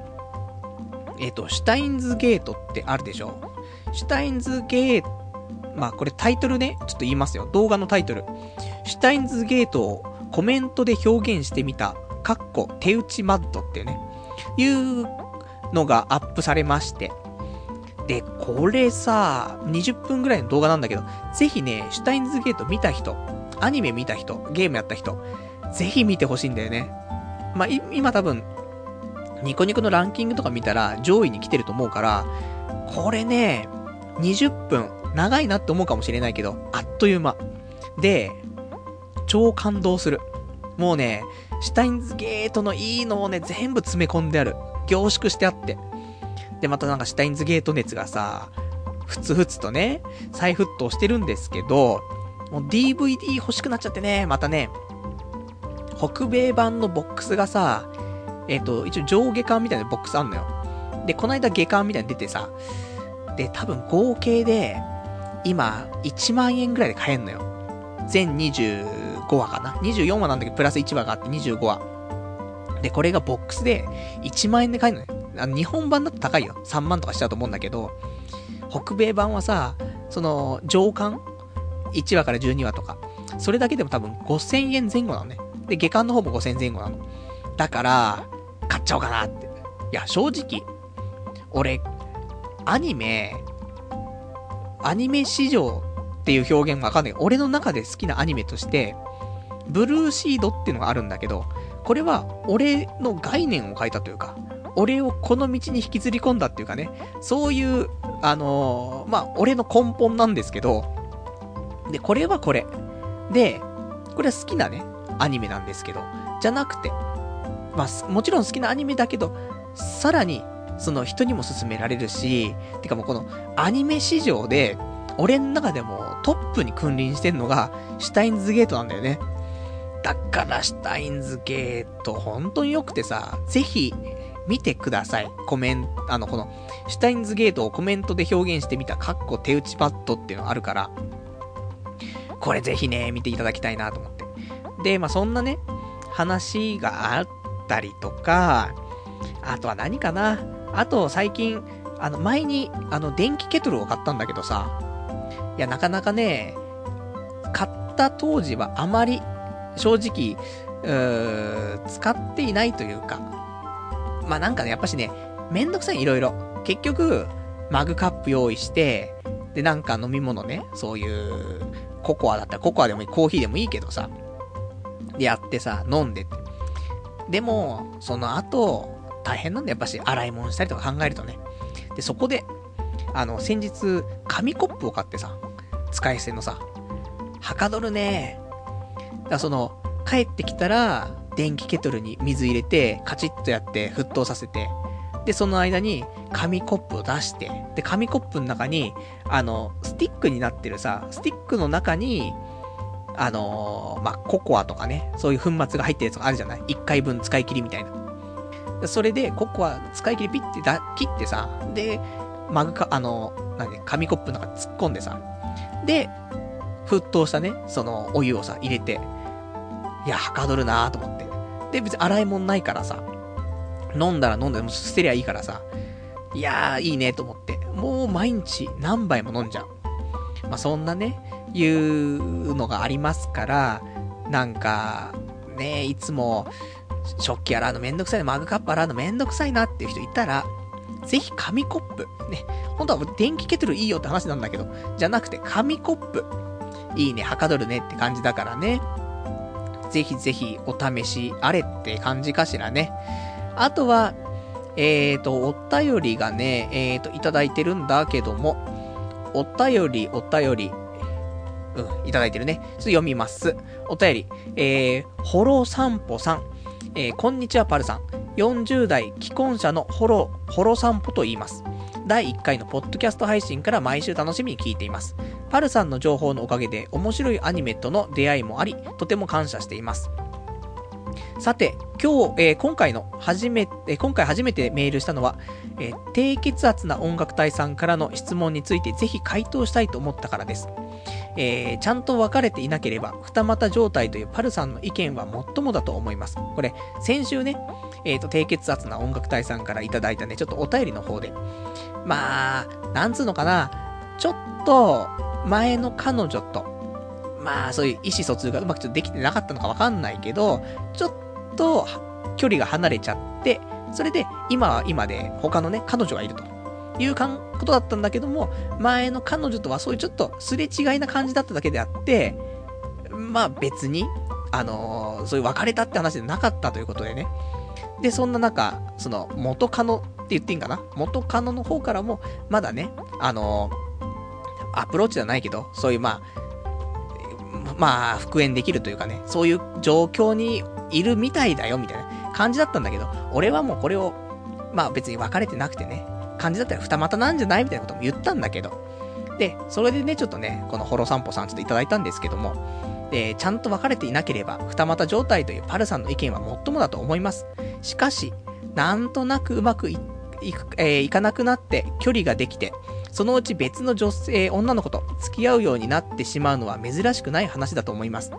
えっ、ー、と、シュタインズゲートってあるでしょ？シュタインズゲート、まあこれタイトルね、ちょっと言いますよ。動画のタイトル。シュタインズゲートをコメントで表現してみた、かっこ手打ちマッドっていうね、いうのがアップされまして。で、これさ、20分ぐらいの動画なんだけど、ぜひね、シュタインズゲート見た人、アニメ見た人、ゲームやった人、ぜひ見てほしいんだよね。まあ、今多分、ニコニコのランキングとか見たら上位に来てると思うから、これね、20分、長いなって思うかもしれないけど、あっという間。で、超感動する。もうね、シュタインズゲートのいいのをね、全部詰め込んである。凝縮してあって。で、またなんかシュタインズゲート熱がさ、ふつふつとね、再沸騰してるんですけど、もう DVD 欲しくなっちゃってね、またね、北米版のボックスがさ、えっ、ー、と、一応上下巻みたいなボックスあんのよ。で、この間下巻みたいに出てさ、で、多分合計で、今、1万円ぐらいで買えんのよ。全25話かな。24話なんだけど、プラス1話があって25話。で、これがボックスで1万円で買えるのね。あの、日本版だと高いよ。3万とかしちゃうと思うんだけど、北米版はさ、その、上巻 ?1 話から12話とか。それだけでも多分5000円前後なのね。で、下巻の方も5000前後なの。だから、買っちゃおうかなって。いや、正直、俺、アニメ、アニメ市場っていう表現わかんない。俺の中で好きなアニメとして、ブルーシードっていうのがあるんだけど、これは俺の概念を変えたというか、俺をこの道に引きずり込んだっていうかね、そういう、あのーまあ、俺の根本なんですけど、で、これはこれ。で、これは好きなね、アニメなんですけど、じゃなくて、まあ、もちろん好きなアニメだけど、さらに、その人にも勧められるし、てかもうこのアニメ市場で、俺の中でもトップに君臨してんのが、シュタインズゲートなんだよね。だから、シュタインズゲート、本当に良くてさ、ぜひ、見てください。コメント、あの、この、シュタインズゲートをコメントで表現してみた、カッコ手打ちパッドっていうのがあるから、これぜひね、見ていただきたいなと思っ。で、まあ、そんなね、話があったりとか、あとは何かな。あと、最近、あの、前に、あの、電気ケトルを買ったんだけどさ、いや、なかなかね、買った当時はあまり、正直、使っていないというか、まあなんかね、やっぱしね、めんどくさい、いろいろ。結局、マグカップ用意して、で、なんか飲み物ね、そういう、ココアだったらココアでもいい、コーヒーでもいいけどさ、やってさ、飲んでて。でも、その後、大変なんだ、やっぱし、洗い物したりとか考えるとね。で、そこで、あの、先日、紙コップを買ってさ、使い捨てのさ、はかどるね。だその、帰ってきたら、電気ケトルに水入れて、カチッとやって沸騰させて、で、その間に紙コップを出して、で、紙コップの中に、あの、スティックになってるさ、スティックの中に、あのーまあ、ココアとかね、そういう粉末が入ってるやつがあるじゃない ?1 回分使い切りみたいな。それで、ココア使い切りピッてだ切ってさ、で、マグか、あのー、なんで、紙コップの中突っ込んでさ、で、沸騰したね、そのお湯をさ、入れて、いや、はかどるなーと思って。で、別に洗い物ないからさ、飲んだら飲んでも捨てりゃいいからさ、いやー、いいねと思って、もう毎日何杯も飲んじゃう。まあ、そんなね、いうのがありますから、なんか、ね、いつも、食器洗うのめんどくさいな、マグカップ洗うのめんどくさいなっていう人いたら、ぜひ紙コップ。ね、本当は電気ケトルいいよって話なんだけど、じゃなくて紙コップ。いいね、はかどるねって感じだからね。ぜひぜひお試しあれって感じかしらね。あとは、えーと、お便りがね、えーと、いただいてるんだけども、お便り、お便り、うん、いただいてるね。ちょっと読みます。お便り、えー、ホロ散歩さん。えー、こんにちは、パルさん。40代既婚者のホロ、ホロ散歩と言います。第1回のポッドキャスト配信から毎週楽しみに聞いています。パルさんの情報のおかげで面白いアニメとの出会いもあり、とても感謝しています。さて、今日、えー今回の初め、えー今回初めてメールしたのは、えー低血圧な音楽隊さんからの質問についてぜひ回答したいと思ったからです。えーちゃんと分かれていなければ、二股状態というパルさんの意見は最もだと思います。これ、先週ね、えっ、と、低血圧な音楽隊さんからいただいたね、ちょっとお便りの方で、まあ、なんつうのかな、ちょっと、前の彼女と、まあ、そういう意思疎通がうまくちょっとできてなかったのかわかんないけど、ちょっと、距離が離れちゃって、それで、今は今で、他のね、彼女がいると。いうかんことだったんだけども、前の彼女とはそういうちょっとすれ違いな感じだっただけであって、まあ別に、あのーそういう別れたって話でなかったということでね。で、そんな中、その、元カノって言っていいんかな？元カノの方からも、まだね、あのーアプローチじゃないけど、そういうまあ、まあ、復縁できるというかね、そういう状況にいるみたいだよ、みたいな感じだったんだけど、俺はもうこれを、まあ別に別れてなくてね、感じだったら二股なんじゃないみたいなことも言ったんだけど、で、それでね、ちょっとね、このホロ散歩さんちょっといただいたんですけども、で、ちゃんと別れていなければ、二股状態というパルさんの意見は最もだと思います。しかし、なんとなくうまくいいく、えーいかなくなって距離ができて、そのうち別の女性、女の子と付き合うようになってしまうのは珍しくない話だと思います。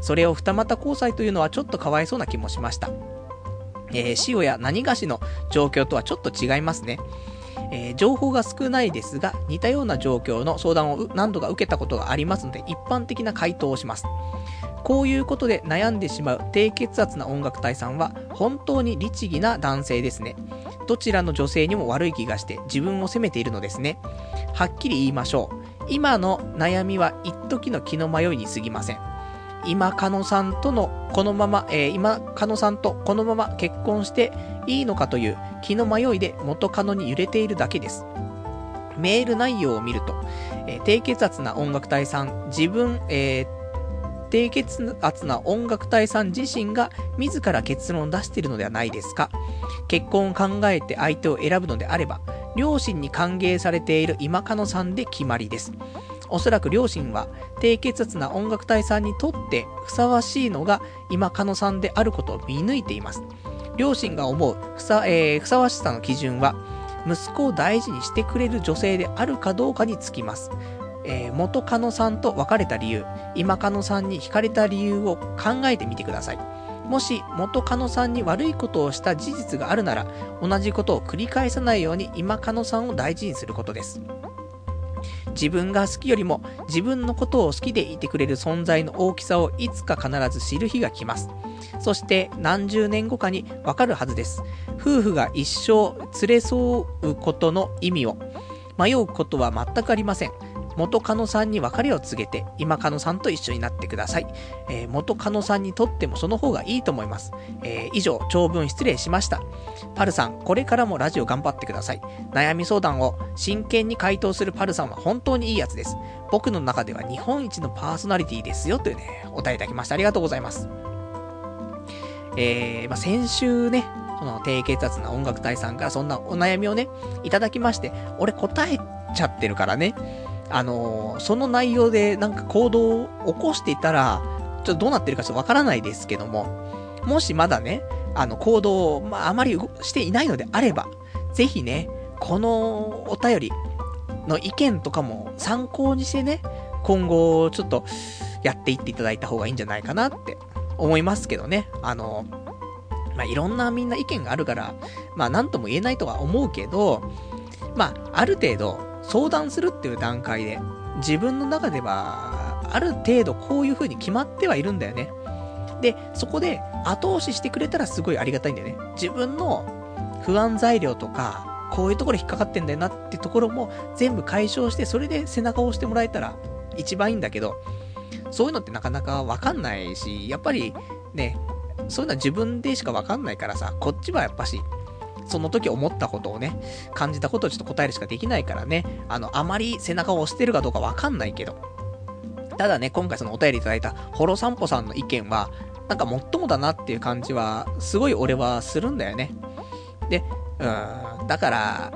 それを二股交際というのはちょっとかわいそうな気もしました。えー塩や何がしの状況とはちょっと違いますね。えー情報が少ないですが、似たような状況の相談を何度か受けたことがありますので、一般的な回答をします。こういうことで悩んでしまう低血圧な音楽隊さんは本当に律儀な男性ですね。どちらの女性にも悪い気がして自分を責めているのですね。はっきり言いましょう。今の悩みは一時の気の迷いに過ぎません。今、カノさんとの、このまま、えー、今、カノさんとこのまま結婚していいのかという気の迷いで元カノに揺れているだけです。メール内容を見ると、えー、低血圧な音楽隊さん、自分、えー、低血圧な音楽隊さん自身が自ら結論を出しているのではないですか結婚を考えて相手を選ぶのであれば、両親に歓迎されている今カノさんで決まりです。おそらく両親は低血圧な音楽隊さんにとってふさわしいのが今カノさんであることを見抜いています。両親が思うふさ,、えー、ふさわしさの基準は、息子を大事にしてくれる女性であるかどうかにつきます。えー、元カノさんと別れた理由、今カノさんに惹かれた理由を考えてみてください。もし元カノさんに悪いことをした事実があるなら、同じことを繰り返さないように今カノさんを大事にすることです。自分が好きよりも自分のことを好きでいてくれる存在の大きさをいつか必ず知る日が来ます。そして何十年後かにわかるはずです。夫婦が一生連れ添うことの意味を迷うことは全くありません。元カノさんに別れを告げて、今カノさんと一緒になってください。えー、元カノさんにとってもその方がいいと思います。えー、以上、長文失礼しました。パルさん、これからもラジオ頑張ってください。悩み相談を真剣に回答するパルさんは本当にいいやつです。僕の中では日本一のパーソナリティですよというね、お答えいただきました。ありがとうございます。えー、まあ、先週ね、その低血圧な音楽隊さんからそんなお悩みをね、いただきまして、俺答えちゃってるからね、あのー、その内容でなんか行動を起こしていたら、ちょっとどうなってるかちょっとわからないですけども、もしまだね、あの、行動を、まあ、あまりしていないのであれば、ぜひね、このお便りの意見とかも参考にしてね、今後、ちょっと、やっていっていただいた方がいいんじゃないかなって思いますけどね。あの、まあ、いろんなみんな意見があるから、まあ、なんとも言えないとは思うけど、まあ、ある程度、相談するっていう段階で、自分の中では、ある程度こういう風に決まってはいるんだよね。で、そこで後押ししてくれたらすごいありがたいんだよね。自分の不安材料とか、こういうところ引っかかってんだよなってところも全部解消して、それで背中を押してもらえたら一番いいんだけど、そういうのってなかなかわかんないし、やっぱりね、そういうのは自分でしかわかんないからさ、こっちはやっぱし、その時思ったことをね、感じたことをちょっと答えるしかできないからね、あの、あまり背中を押してるかどうかわかんないけど。ただね、今回そのお便りいただいたホロ散歩さんの意見は、なんかもっともだなっていう感じは、すごい俺はするんだよね。で、うん、だから、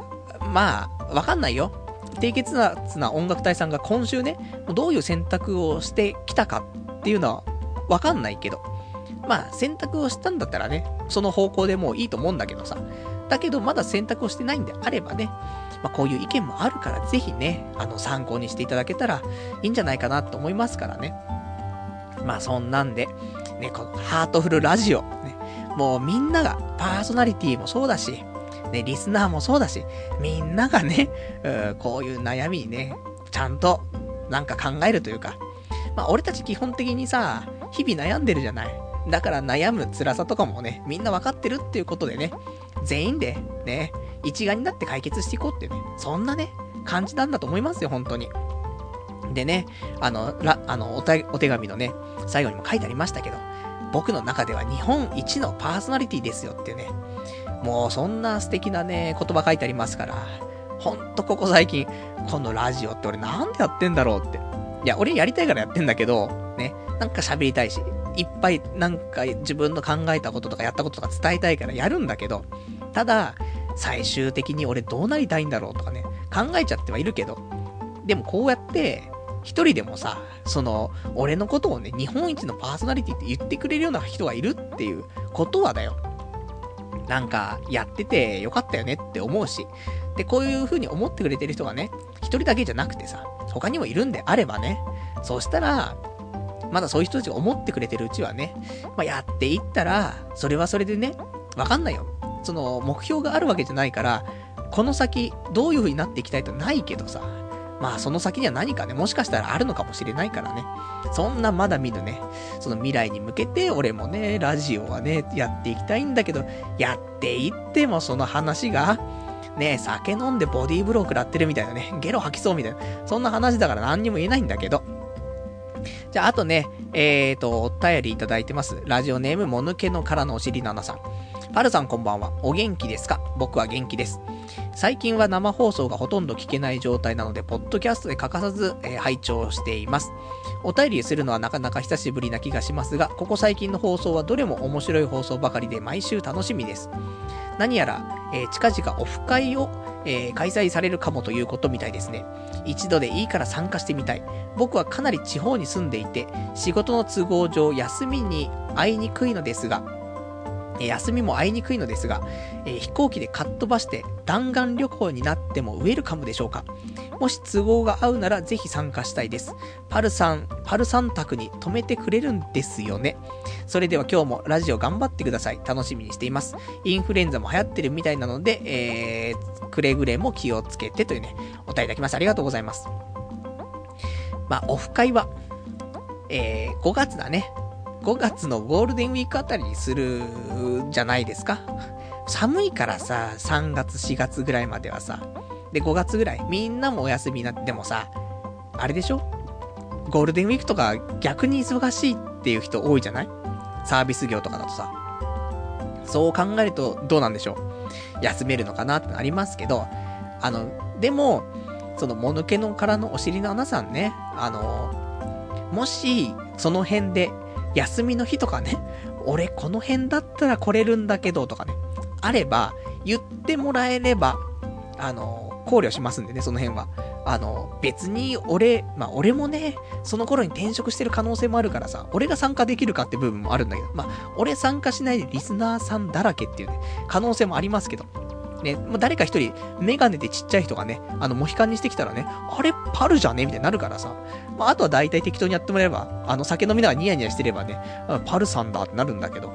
まあ、わかんないよ。低血圧な音楽隊さんが今週ね、どういう選択をしてきたかっていうのはわかんないけど、まあ選択をしたんだったらね、その方向でもういいと思うんだけどさ、だけどまだ選択をしてないんであればね、まあ、こういう意見もあるからぜひね、あの参考にしていただけたらいいんじゃないかなと思いますからね。まあそんなんで、ね、このハートフルラジオ、ね、もうみんながパーソナリティもそうだし、ね、リスナーもそうだし、みんながね、うこういう悩みにね、ちゃんとなんか考えるというか、まあ俺たち基本的にさ、日々悩んでるじゃない。だから悩む辛さとかもね、みんなわかってるっていうことでね、全員でね、一丸になって解決していこうってね、そんなね、感じなんだと思いますよ、本当に。でね、あの、ら、あの、お手、紙のね、最後にも書いてありましたけど、僕の中では日本一のパーソナリティですよってね、もうそんな素敵なね、言葉書いてありますから、ほんとここ最近、このラジオって俺なんでやってんだろうって。いや、俺やりたいからやってんだけど、ね、なんか喋りたいし、いっぱいなんか自分の考えたこととかやったこととか伝えたいからやるんだけど、ただ、最終的に俺どうなりたいんだろうとかね、考えちゃってはいるけど、でもこうやって、一人でもさ、その、俺のことをね、日本一のパーソナリティって言ってくれるような人がいるっていうことはだよ。なんか、やっててよかったよねって思うし。で、こういう風に思ってくれてる人がね、一人だけじゃなくてさ、他にもいるんであればね、そうしたら、まだそういう人たちが思ってくれてるうちはね、まあ、やっていったら、それはそれでね、わかんないよ。その、目標があるわけじゃないから、この先、どういう風になっていきたいとないけどさ、まあその先には何かね、もしかしたらあるのかもしれないからね。そんなまだ見ぬね、その未来に向けて俺もね、ラジオはね、やっていきたいんだけど、やっていってもその話が、ね、酒飲んでボディーブロー食らってるみたいなね、ゲロ吐きそうみたいな、そんな話だから何にも言えないんだけど。じゃあ、あとね、えーと、お便りいただいてます。ラジオネーム、もぬけのからのお尻ななさん。パルさんこんばんは。お元気ですか？僕は元気です。最近は生放送がほとんど聞けない状態なので、ポッドキャストで欠かさず、えー、拝聴しています。お便りするのはなかなか久しぶりな気がしますが、ここ最近の放送はどれも面白い放送ばかりで毎週楽しみです。何やら、えー、近々オフ会をえー、開催されるかもということみたいですね。一度でいいから参加してみたい。僕はかなり地方に住んでいて、仕事の都合上休みに会いにくいのですが、休みも会いにくいのですが、え、飛行機でかっ飛ばして弾丸旅行になってもウェルカムでしょうか？もし都合が合うならぜひ参加したいです。パルさん、パルさん宅に泊めてくれるんですよね？それでは今日もラジオ頑張ってください。楽しみにしています。インフルエンザも流行ってるみたいなので、えー、くれぐれも気をつけてというね、お便りいただきましてありがとうございます。まあ、オフ会は、えー、5月だね。5月のゴールデンウィークあたりにするじゃないですか？寒いからさ、3月4月ぐらいまではさ。で、5月ぐらい、みんなもお休みになってもさ、あれでしょ？ゴールデンウィークとか逆に忙しいっていう人多いじゃない？サービス業とかだとさ。そう考えるとどうなんでしょう？休めるのかなってなりますけど、あの、でも、その、もぬけの殻のお尻の穴さんね、あの、もし、その辺で休みの日とかね、俺この辺だったら来れるんだけどとかね、あれば、言ってもらえれば、あの、考慮しますんでね、その辺は。あの、別に俺、まあ俺もね、その頃に転職してる可能性もあるからさ、俺が参加できるかって部分もあるんだけど、まあ俺参加しないでリスナーさんだらけっていうね、可能性もありますけど、ね、まあ、誰か一人、メガネでちっちゃい人がね、あの、モヒカンにしてきたらね、あれ、パルじゃね？みたいになるからさ。まあ、あとは大体適当にやってもらえば、あの、酒飲みながらニヤニヤしてればね、パルさんだってなるんだけど。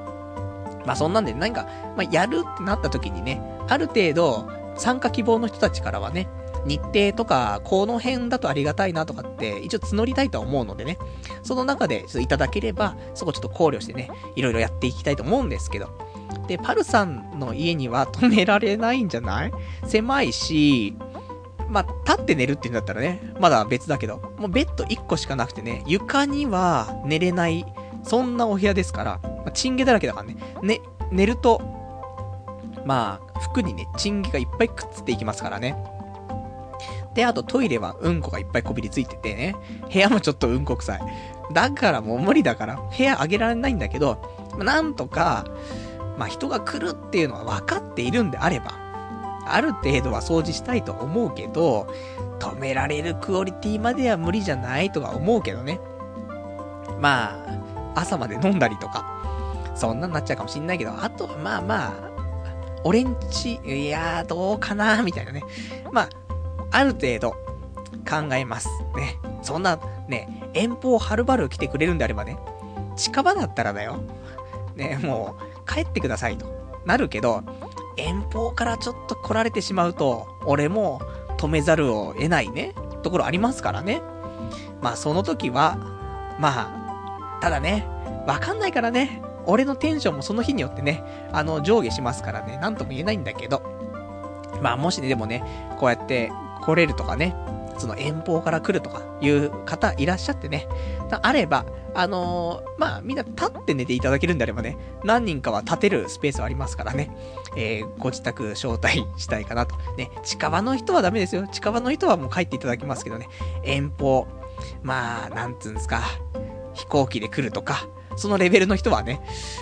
まあ、そんなんで、なんか、まあ、やるってなった時にね、ある程度、参加希望の人たちからはね、日程とか、この辺だとありがたいなとかって、一応募りたいとは思うのでね、その中でいただければ、そこちょっと考慮してね、いろいろやっていきたいと思うんですけど、で、パルさんの家には止められないんじゃない？狭いし、まあ、立って寝るって言うんだったらね、まだ別だけど、もうベッド1個しかなくてね、床には寝れない、そんなお部屋ですから、まあ、チンゲだらけだからね、ね、寝ると、まあ、服にね、チンゲがいっぱいくっつっていきますからね。で、あとトイレはうんこがいっぱいこびりついててね、部屋もちょっとうんこ臭い。だからもう無理だから、部屋あげられないんだけど、なんとか、まあ人が来るっていうのは分かっているんであれば、ある程度は掃除したいと思うけど、止められるクオリティまでは無理じゃないとは思うけどね。まあ、朝まで飲んだりとか、そんなんなっちゃうかもしんないけど、あとはまあまあ、俺んち、いやー、どうかなみたいなね。まあ、ある程度、考えます。ね。そんな、ね、遠方はるばる来てくれるんであればね、近場だったらだよ。ね、もう、帰ってくださいとなるけど、遠方からちょっと来られてしまうと、俺も止めざるを得ないね、ところありますからね。まあその時は、まあ、ただね、わかんないからね、俺のテンションもその日によってね、あの、上下しますからね、なんとも言えないんだけど、まあもしね、でもね、こうやって来れるとかね、その遠方から来るとかいう方いらっしゃってね、あれば、あのー、まあ、みんな立って寝ていただけるんであればね、何人かは立てるスペースはありますからね、えー、ご自宅招待したいかなと。ね、近場の人はダメですよ。近場の人はもう帰っていただきますけどね、遠方、まあ、なんつうんですか、飛行機で来るとか、そのレベルの人はね、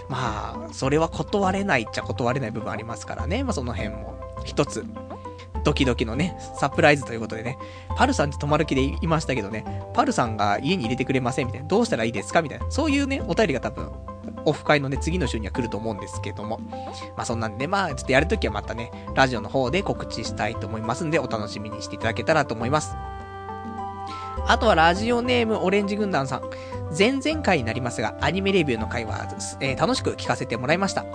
まあ、それは断れないっちゃ断れない部分ありますからね、まあその辺も、一つ、ドキドキのね、サプライズということでね、パルさんって泊まる気でいましたけどね、パルさんが家に入れてくれませんみたいな、どうしたらいいですかみたいな、そういうね、お便りが多分、オフ会のね、次の週には来ると思うんですけども。まあそんなんで、まあちょっとやるときはまたね、ラジオの方で告知したいと思いますんで、お楽しみにしていただけたらと思います。あとはラジオネームオレンジ軍団さん。前々回になりますが、アニメレビューの回は、えー、楽しく聞かせてもらいました。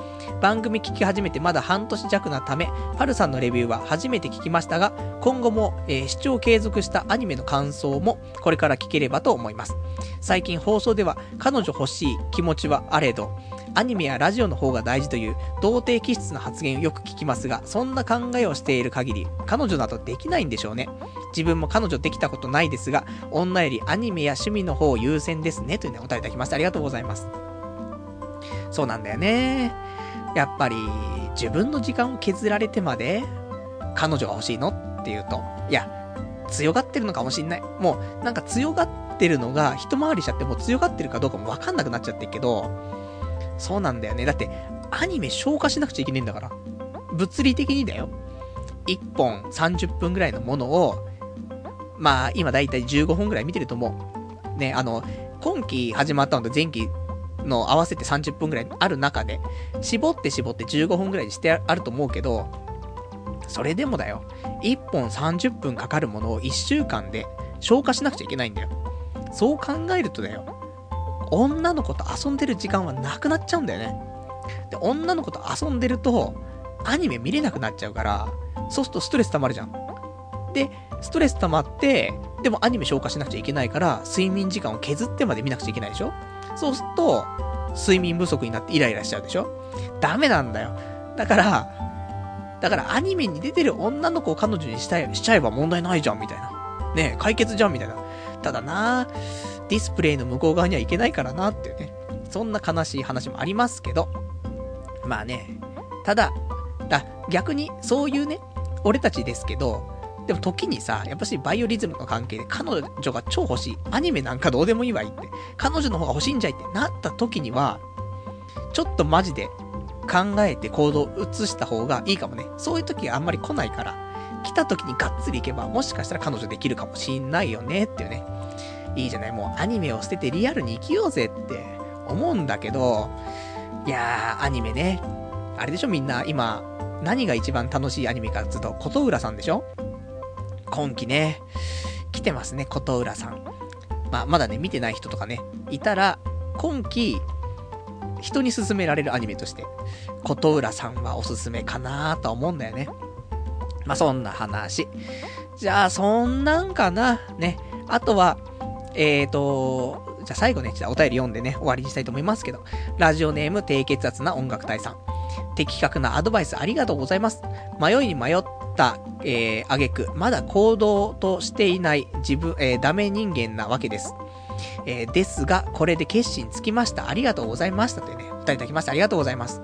番組聞き始めてまだ半年弱なため、パルさんのレビューは初めて聞きましたが、今後も、えー、視聴継続したアニメの感想もこれから聞ければと思います。最近放送では、彼女欲しい気持ちはあれど、アニメやラジオの方が大事という童貞気質の発言をよく聞きますが、そんな考えをしている限り、彼女などできないんでしょうね。自分も彼女できたことないですが、女よりアニメや趣味の方を優先ですね。というね、お答えいただきました。ありがとうございます。そうなんだよね。やっぱり、自分の時間を削られてまで、彼女が欲しいのっていうと、いや、強がってるのかもしんない。もう、なんか強がってるのが、一回りしちゃってもう強がってるかどうかもわかんなくなっちゃってるけど、そうなんだよね。だって、アニメ消化しなくちゃいけねえんだから。物理的にだよ。1本30分ぐらいのものを、まあ、今だいたい15本ぐらい見てると思う。ね、あの、今期始まったのと前期の合わせて30分ぐらいある中で、絞って絞って15本ぐらいにしてあると思うけど、それでもだよ。1本30分かかるものを1週間で消化しなくちゃいけないんだよ。そう考えるとだよ。女の子と遊んでる時間はなくなっちゃうんだよね。で、女の子と遊んでると、アニメ見れなくなっちゃうから、そうするとストレス溜まるじゃん。で、ストレス溜まって、でもアニメ消化しなくちゃいけないから、睡眠時間を削ってまで見なくちゃいけないでしょそうすると、睡眠不足になってイライラしちゃうでしょダメなんだよ。だから、だからアニメに出てる女の子を彼女にしたい、しちゃえば問題ないじゃん、みたいな。ね解決じゃん、みたいな。ただなディスプレイの向こう側にはいけないからなっていうね、そんな悲しい話もありますけど、まあね、ただ、だ逆にそういうね、俺たちですけど、でも時にさ、やっぱしバイオリズムの関係で彼女が超欲しい。アニメなんかどうでもいいわいって。彼女の方が欲しいんじゃいってなった時には、ちょっとマジで考えて行動を移した方がいいかもね。そういう時があんまり来ないから、来た時にがっつり行けば、もしかしたら彼女できるかもしんないよねっていうね。いいじゃない、もうアニメを捨ててリアルに生きようぜって思うんだけど、いやー、アニメね。あれでしょ？みんな、今、何が一番楽しいアニメかっつうと、琴浦さんでしょ？今期ね、来てますね、琴浦さん。まあ、まだね、見てない人とかね、いたら、今期、人に勧められるアニメとして、琴浦さんはおすすめかなと思うんだよね。まあ、そんな話。じゃあ、そんなんかな。ね。あとは、えーと、じゃあ最後ね、じゃあお便り読んでね、終わりにしたいと思いますけど、ラジオネーム低血圧な音楽隊さん。的確なアドバイスありがとうございます。迷いに迷った、えー、あげく、まだ行動としていない自分、えー、ダメ人間なわけです。えー、ですが、これで決心つきました。ありがとうございました。というね、お二人いただきましてありがとうございます。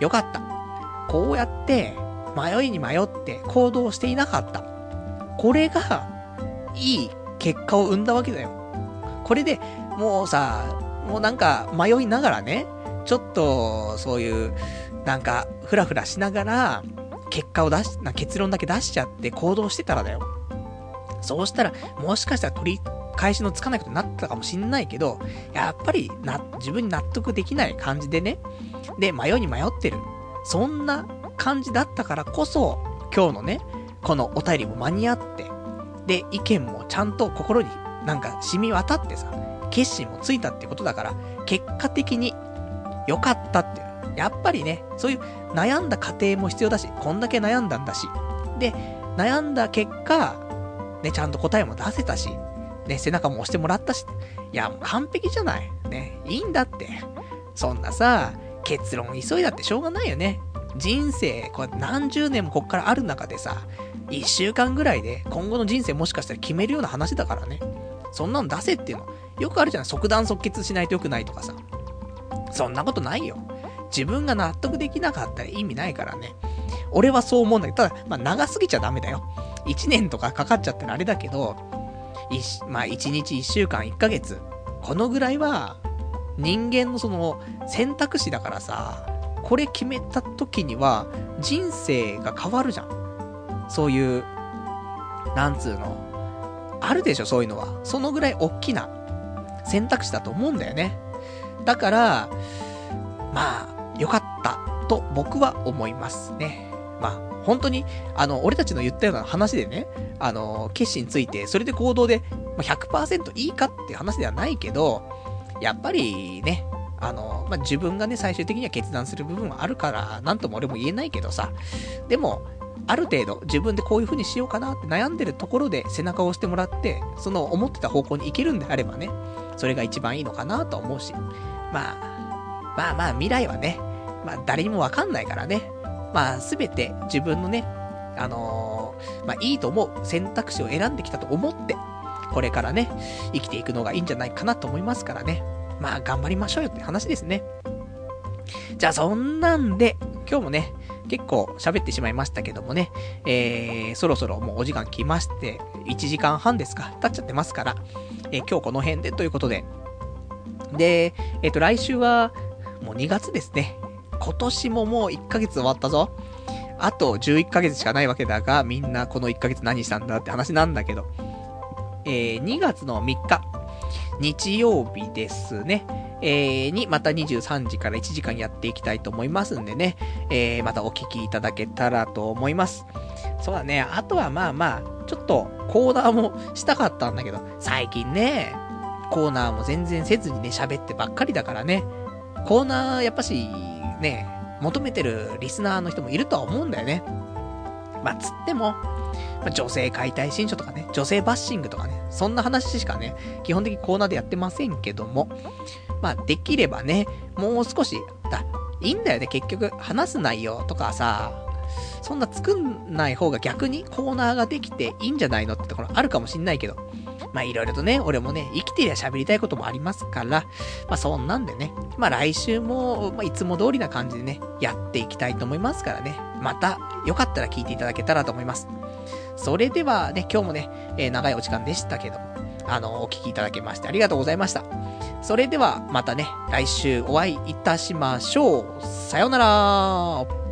よかった。こうやって、迷いに迷って行動していなかった。これが、いい結果を生んだわけだよ。これで、もうさ、もうなんか迷いながらね、ちょっと、そういう、なんか、ふらふらしながら、結果を出し、な結論だけ出しちゃって行動してたらだよ。そうしたら、もしかしたら取り返しのつかないことになったかもしんないけど、やっぱりな、自分に納得できない感じでね、で、迷いに迷ってる。そんな感じだったからこそ、今日のね、このお便りも間に合って、で、意見もちゃんと心になんか染み渡ってさ、決心もついたってことだから、結果的に良かったっていう。やっぱりね、そういう悩んだ過程も必要だし、こんだけ悩んだんだし。で、悩んだ結果、ね、ちゃんと答えも出せたし、ね、背中も押してもらったし。いや、完璧じゃない。ね、いいんだって。そんなさ、結論急いだってしょうがないよね。人生、こう何十年もこっからある中でさ、1週間ぐらいで今後の人生もしかしたら決めるような話だからね。そんなの出せっていうの。よくあるじゃん。即断即決しないとよくないとかさ。そんなことないよ。自分が納得できなかったら意味ないからね。俺はそう思うんだけど、ただ、まあ、長すぎちゃダメだよ。1年とかかかっちゃったらあれだけど、まあ、1日1週間1ヶ月。このぐらいは、人間のその選択肢だからさ、これ決めた時には人生が変わるじゃん。そういう、なんつうの、あるでしょ、そういうのは。そのぐらい大きな選択肢だと思うんだよね。だから、まあ、よかったと僕は思いますね。まあ、本当に、あの、俺たちの言ったような話でね、あの、決心ついて、それで行動で、100%いいかっていう話ではないけど、やっぱりね、あの、まあ、自分がね、最終的には決断する部分はあるから、なんとも俺も言えないけどさ、でも、ある程度自分でこういう風にしようかなって悩んでるところで背中を押してもらって、その思ってた方向に行けるんであればね、それが一番いいのかなと思うし、まあ、まあまあ未来はね、まあ誰にもわかんないからね、まあすべて自分のね、あのー、まあいいと思う選択肢を選んできたと思って、これからね、生きていくのがいいんじゃないかなと思いますからね。まあ頑張りましょうよって話ですね。じゃあそんなんで、今日もね、結構喋ってしまいましたけどもね、えー、そろそろもうお時間来まして、1時間半ですか、経っちゃってますから、えー、今日この辺でということで、で、えっ、ー、と、来週は、もう2月ですね。今年ももう1ヶ月終わったぞ。あと11ヶ月しかないわけだが、みんなこの1ヶ月何したんだって話なんだけど、えー、2月の3日、日曜日ですね。えー、に、また23時から1時間やっていきたいと思いますんでね、えー、またお聞きいただけたらと思います。そうだね、あとはまあまあ、ちょっとコーナーもしたかったんだけど、最近ね、コーナーも全然せずにね、喋ってばっかりだからね、コーナーやっぱし、ね、求めてるリスナーの人もいるとは思うんだよね。まあ、つっても、まあ、女性解体新書とかね、女性バッシングとかね、そんな話しかね、基本的にコーナーでやってませんけども、まあ、できればね、もう少し、だ、いいんだよね、結局、話す内容とかさ、そんな作んない方が逆にコーナーができていいんじゃないのってところあるかもしんないけど、まあいろいろとね、俺もね、生きてりゃ喋りたいこともありますから、まあそんなんでね、まあ来週も、まあいつも通りな感じでね、やっていきたいと思いますからね、またよかったら聞いていただけたらと思います。それではね、今日もね、えー、長いお時間でしたけども、あの、お聴きいただきましてありがとうございました。それではまたね、来週お会いいたしましょう。さようなら